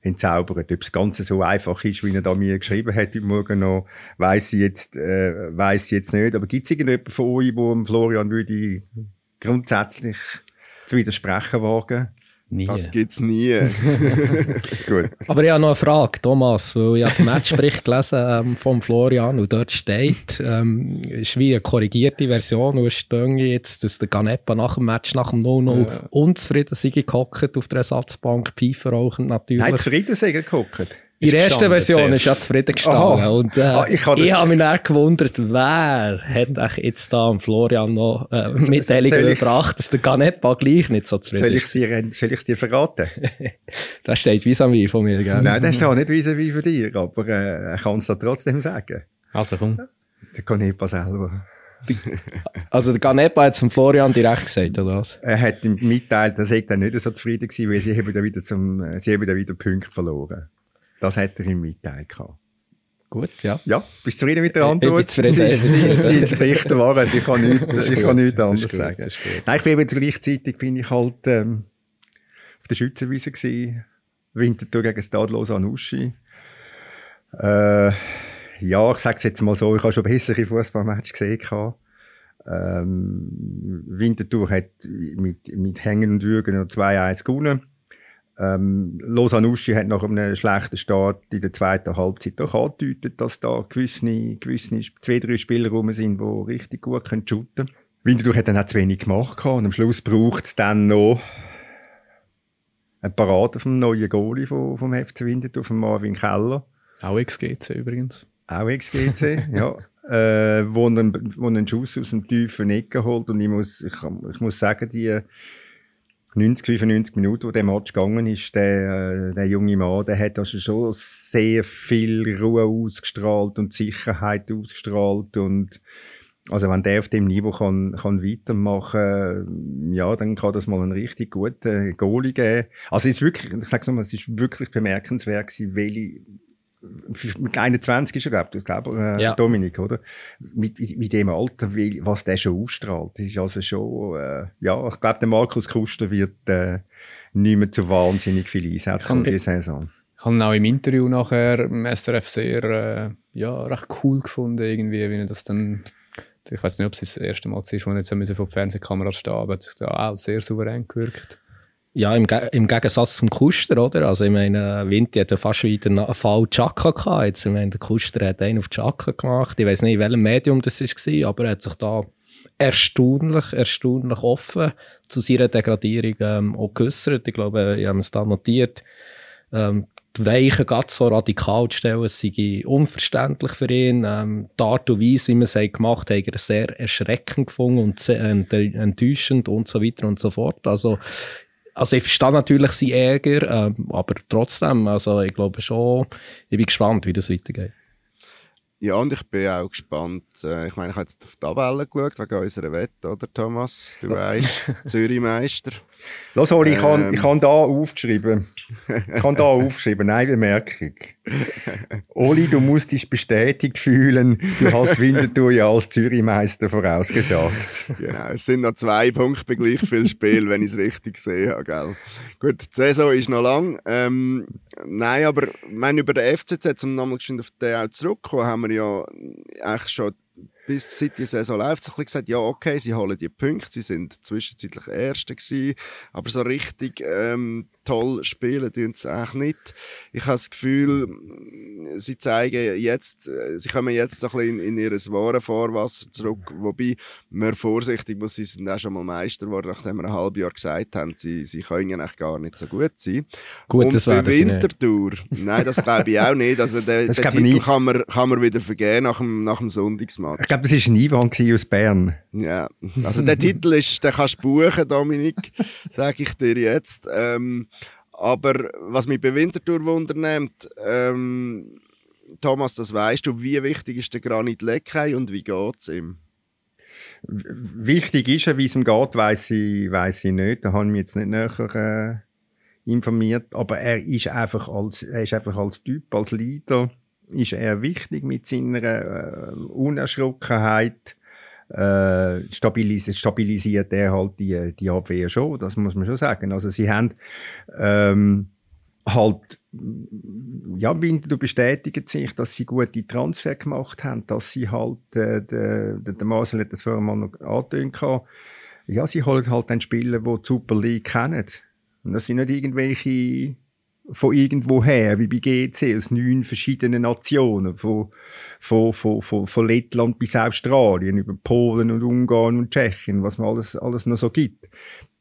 entzaubert. Ob das Ganze so einfach ist, wie er da mir geschrieben hat heute Morgen noch, weiss ich jetzt, äh, weiss ich jetzt nicht. Aber gibt es irgendjemanden von euch, wo Florian würde grundsätzlich zu widersprechen wagen? Nie. Das gibt's nie. (laughs) (laughs) Gut. Aber ich habe noch eine Frage, Thomas, weil ich habe den Matchbericht gelesen ähm, von Florian und dort steht, ähm, ist wie eine korrigierte Version, wo steht jetzt, dass der Ganepa nach dem Match, nach dem 0-0 ja. unzufrieden sei gehockt auf der Ersatzbank, Pfeife rauchend natürlich. Nein, zufrieden sei gehockt? In der ersten Version ist ja zufrieden gestanden. Und, äh, ah, ich ich habe mich dann gewundert, wer hat jetzt da Florian noch äh, Mitteilungen gebracht, dass der Ganepa gleich nicht so zufrieden ist. Soll ich es dir, verraten? (laughs) das steht vis-à-vis von mir, gell? Nein, das steht nicht vis-à-vis von dir, aber äh, er kann es da trotzdem sagen. Also komm. Der Ganepa selber. Also der Ganepa hat es von Florian direkt gesagt, oder was? Er hat ihm mitteilt, dass er dann nicht so zufrieden war, weil sie haben dann wieder, zum, sie haben dann wieder Punkte verloren. Das hat er ihm mitteilt. Gut, ja. Ja, bist du zufrieden mit der Antwort? Ich bin zufrieden. Sie, sie, entspricht der Wahrheit. Ich kann nichts, ich kann nichts anderes sagen. Nein, ich bin eben gleichzeitig bin ich halt ähm, auf der Schützenwiese gewesen. Winterthur gegen Stadlos Anuschi. Äh, ja, ich sage es jetzt mal so, ich habe schon bessere Fußballmatch gesehen. Ähm, Winterthur hat mit, mit Hängen und Würgen noch 2-1 gewonnen. Ähm, Losanuschi hat nach einem schlechten Start in der zweiten Halbzeit doch angedeutet, dass da gewisse, gewisse zwei, drei Spieler rum sind, die richtig gut können shooten können. Winterthur hat dann auch zu wenig gemacht und am Schluss braucht es dann noch eine Parade vom neuen Goalie vom, vom FC Winterthur, von Marvin Keller. Auch XGC übrigens. Auch XGC, (laughs) ja. Äh, wo, einen, wo einen Schuss aus dem tiefen Ecken holt und ich muss, ich, ich muss sagen, die 90, 95 Minuten, wo der Match gegangen ist, der, äh, der junge Mann, der hat also schon sehr viel Ruhe ausgestrahlt und Sicherheit ausgestrahlt und also wenn der auf dem Niveau kann, kann weitermachen, ja, dann kann das mal einen richtig guten Goalie geben. Also es ist wirklich, ich sag's nochmal, es ist wirklich bemerkenswert gewesen, welche mit 21 ist er, glaube ich, glaub, äh, ja. Dominik, oder? Mit, mit dem Alter, wie, was der schon ausstrahlt. Das ist also schon, äh, ja, ich glaube, der Markus Kuster wird äh, nicht mehr zu wahnsinnig viel einsetzen in dieser Saison. Ich habe ihn auch im Interview nachher im SRF sehr, äh, ja, recht cool gefunden, irgendwie, wie er das dann ich weiß nicht, ob es das erste Mal ist, wo er jetzt vor der Fernsehkamera stehen aber es hat auch sehr souverän gewirkt. Ja, im, im Gegensatz zum Kuster, oder? Also, ich meine, Vinti hat ja fast wieder einen Fall Chaka gehabt. Jetzt, ich meine, der Kuster hat einen auf Chaka gemacht. Ich weiß nicht, in welchem Medium das war, aber er hat sich da erstaunlich, erstaunlich offen zu seiner Degradierung ähm, auch geäussert. Ich glaube, ich habe es da notiert. Ähm, die Weichen ganz so radikal zu stellen, es sei unverständlich für ihn. Ähm, die Art und Weise, wie man es gemacht hat, hat er sehr erschreckend gefunden und enttäuschend und so weiter und so fort. Also, also ich verstehe natürlich seinen Ärger, ähm, aber trotzdem, also ich glaube schon, ich bin gespannt, wie das weitergeht. Ja, und ich bin auch gespannt. Äh, ich meine, ich habe jetzt auf die Tabelle geschaut, wegen unserer Wette, oder Thomas? Du weißt, (laughs) Zürich-Meister. Los, Oli, ich habe ähm. hab da aufgeschrieben. Ich habe da (laughs) aufgeschrieben, eine Bemerkung. Oli, du musst dich bestätigt fühlen, du hast Winterthur ja als Zürich-Meister vorausgesagt. Genau, es sind noch zwei Punkte bei gleich viel Spiel, wenn ich es richtig habe. Gell? Gut, die Saison ist noch lang. Ähm, nein, aber mein, über den FCZ, um nochmal auf den auch zurückzukommen, haben wir ja eigentlich schon bis seit die Saison läuft, so ein gesagt, ja, okay, sie holen die Punkte, sie sind zwischenzeitlich Erste gewesen, aber so richtig ähm, toll spielen tun sie eigentlich nicht. Ich habe das Gefühl, sie zeigen jetzt, sie kommen jetzt so ein bisschen in, in ihr wahres Vorwasser zurück, wobei man vorsichtig muss, sie sind auch schon mal Meister geworden, nachdem wir ein halbes Jahr gesagt haben, sie, sie können eigentlich gar nicht so gut sein. Gut, Und das bei Wintertour, nein, das glaube ich auch nicht, also den, (laughs) den Titel kann man, kann man wieder vergeben nach dem, nach dem Sonntagsmatch. Ich glaube, das war ein Ivan aus Bern. Ja, also der (laughs) Titel ist, den kannst du buchen, Dominik, sage ich dir jetzt. Ähm, aber was mich bei Winterthur wundernimmt, ähm, Thomas, das weißt du, wie wichtig ist der Granit Leckei und wie geht es ihm? Wichtig ist er, wie es ihm geht, weiß ich, weiss ich nicht. Da habe ich mich jetzt nicht näher äh, informiert. Aber er ist einfach als, er ist einfach als Typ, als Leader, ist er wichtig mit seiner äh, Unerschrockenheit äh, stabilisiert, er halt die, die Abwehr schon, das muss man schon sagen. Also sie haben ähm, halt ja, du bestätigt sich, dass sie gute Transfer gemacht haben, dass sie halt, äh, der, der Marcel hat das vorher mal noch angetönt, ja, sie holen halt einen Spieler, die die Super League kennen. Und das sind nicht irgendwelche von irgendwoher, wie bei GC, aus neun verschiedenen Nationen, von, von, von, von, von Lettland bis Australien, über Polen und Ungarn und Tschechien, was man alles, alles noch so gibt.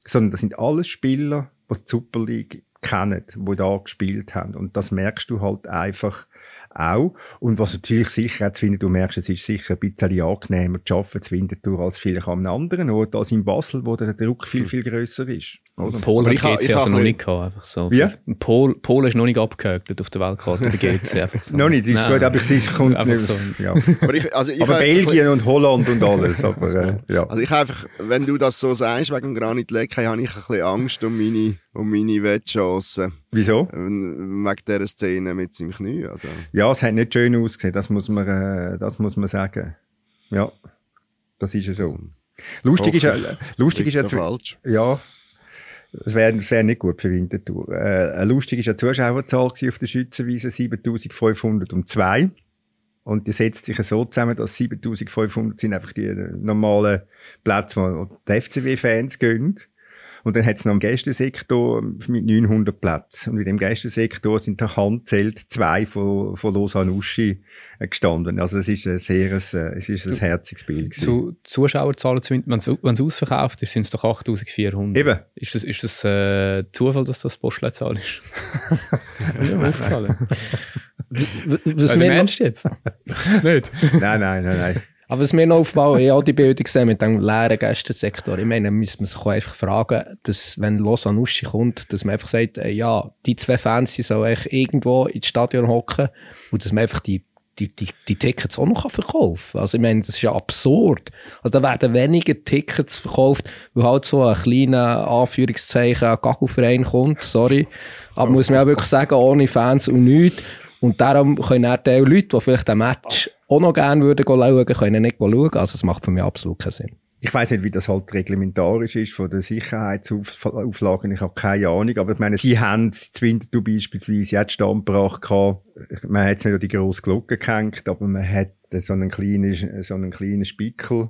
Sondern das sind alles Spieler, die die Super League kennen, die da gespielt haben. Und das merkst du halt einfach auch. Und was natürlich sicher auch zu finden, du merkst, es ist sicher ein bisschen angenehmer zu arbeiten zu Winterthur als vielleicht an einem anderen Ort, als in Basel, wo der Druck viel, viel grösser ist. Oder? Polen hat GC also noch nicht gehabt, einfach so. Wie? Pol, Polen ist noch nicht abgehökelt auf der Weltkarte, der GC einfach so. (laughs) noch nicht, ist Nein. gut, aber es kommt einfach nicht, so. Ja. aber, ich, also ich aber Belgien und Holland und alles, aber äh, ja. Also ich einfach, wenn du das so sagst, wegen Granit Leckey, habe ich ein bisschen Angst um meine, um meine Wettchancen. Wieso? Wegen dieser Szene mit seinem Knie. Also. Ja, es hat nicht schön ausgesehen, das muss man, äh, das muss man sagen. Ja, das ist so. Lustig ist, äh, lustig ist jetzt, falsch. ja, es wäre wär nicht gut für Winterthur. Äh, lustig war eine Zuschauerzahl auf der Schützenwiese, 7502. Und die setzt sich so zusammen, dass 7500 sind einfach die normalen Plätze, wo die FCW-Fans gehen. Und dann hat es noch einen Gästesektor mit 900 Plätzen. Und in dem Gästesektor sind der Handzelt zwei von, von Lausanne Uschi gestanden. Also es ist ein sehr, es ist ein herziges Bild. Zu Zuschauerzahlen, wenn es ausverkauft ist, sind es doch 8400. Eben. Ist das, ist das äh, Zufall, dass das Postleitzahl ist? (laughs) ja, mir aufgefallen. (laughs) Was also, meinst du jetzt? (laughs) Nicht? Nein, nein, nein, nein. Aber was mir noch ich auch die Bilder gesehen mit dem leeren Gästensektor. Ich meine, müssen wir sich einfach fragen, dass, wenn Los Anuschi kommt, dass man einfach sagt, äh, ja, die zwei Fans, sollen eigentlich irgendwo ins Stadion hocken und dass man einfach die die, die, die Tickets auch noch verkaufen kann. Also ich meine, das ist ja absurd. Also da werden weniger Tickets verkauft, weil halt so ein kleiner Anführungszeichen Gagelverein kommt, sorry. Aber muss man auch wirklich sagen, ohne Fans und nichts. Und darum können auch die Leute, die vielleicht ein Match auch noch gerne würden schauen, können nicht schauen. Also es macht für mich absolut keinen Sinn. Ich weiß nicht, wie das halt reglementarisch ist von den Sicherheitsauflagen. Ich habe keine Ahnung. Aber ich meine, sie haben zu Winterthur beispielsweise jetzt Standbracht gehabt. Man hat nicht die grosse Glocke gehängt, aber man hat so einen kleinen, so einen kleinen Spickel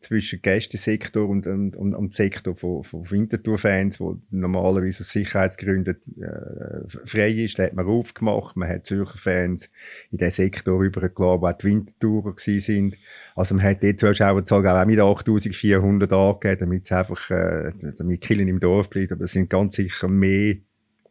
zwischen Gästesektor und, und, und, und Sektor von, von Winterthur-Fans, wo normalerweise aus Sicherheitsgründen äh, frei ist. Da hat man aufgemacht. Man hat Zürcher Fans in den Sektor übergelassen, wo die Winterthurer sind. Also man hat die Zuschauerzahl auch mit 8400 angegeben, damit es einfach, äh, damit Killen im Dorf bleibt. Aber es sind ganz sicher mehr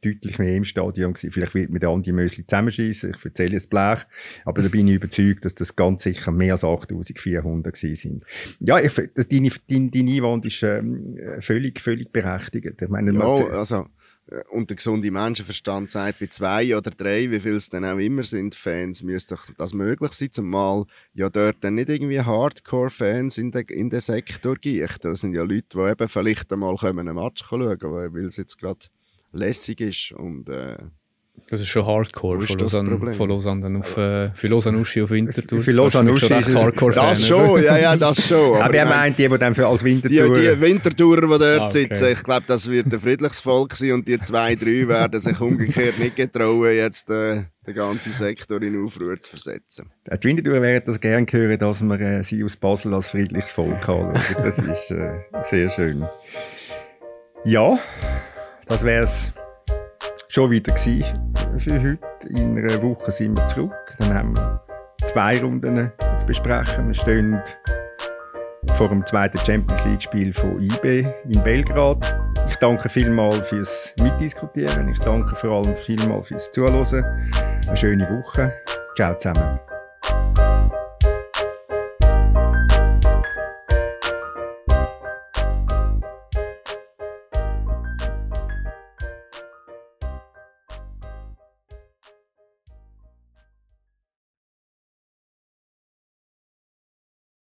deutlich mehr im Stadion gewesen. Vielleicht wird mit Andi Mösli zusammenschießen. Ich erzähle jetzt Blech. Aber da bin ich überzeugt, dass das ganz sicher mehr als 8400 gewesen sind. Ja, ich, deine, deine, deine Einwand ist ähm, völlig, völlig berechtigt. Ich meine, ja, also, äh, und der gesunde Menschenverstand sagt, bei zwei oder drei, wie viel es dann auch immer sind, Fans, müsste doch das möglich sein, zumal ja dort dann nicht irgendwie Hardcore-Fans in den, in den Sektor gehen. Das sind ja Leute, die eben vielleicht einmal einen Match schauen können, weil es jetzt gerade lässig ist. Und, äh, das ist schon Hardcore von Lausanne, von Lausanne auf, äh, für Lausanne Uschi auf Winterthur. Für Lausanne Uschi ist Hardcore Das schon, ja, ja, das schon. Aber, aber er meint die, die dann für als Winterthur... Die, die Wintertourer, die dort ah, okay. sitzen, ich glaube, das wird ein friedliches Volk sein und die zwei, drei werden sich umgekehrt nicht getrauen, jetzt äh, den ganzen Sektor in Aufruhr zu versetzen. Die Winterthur werden das gerne hören, dass wir äh, sie aus Basel als friedliches Volk haben. Das ist äh, sehr schön. Ja... Das wäre es schon wieder für heute. In einer Woche sind wir zurück. Dann haben wir zwei Runden zu besprechen. Wir stehen vor dem zweiten Champions League Spiel von IB in Belgrad. Ich danke vielmals fürs Mitdiskutieren. Ich danke vor allem vielmals fürs Zuhören. Eine schöne Woche. Ciao zusammen.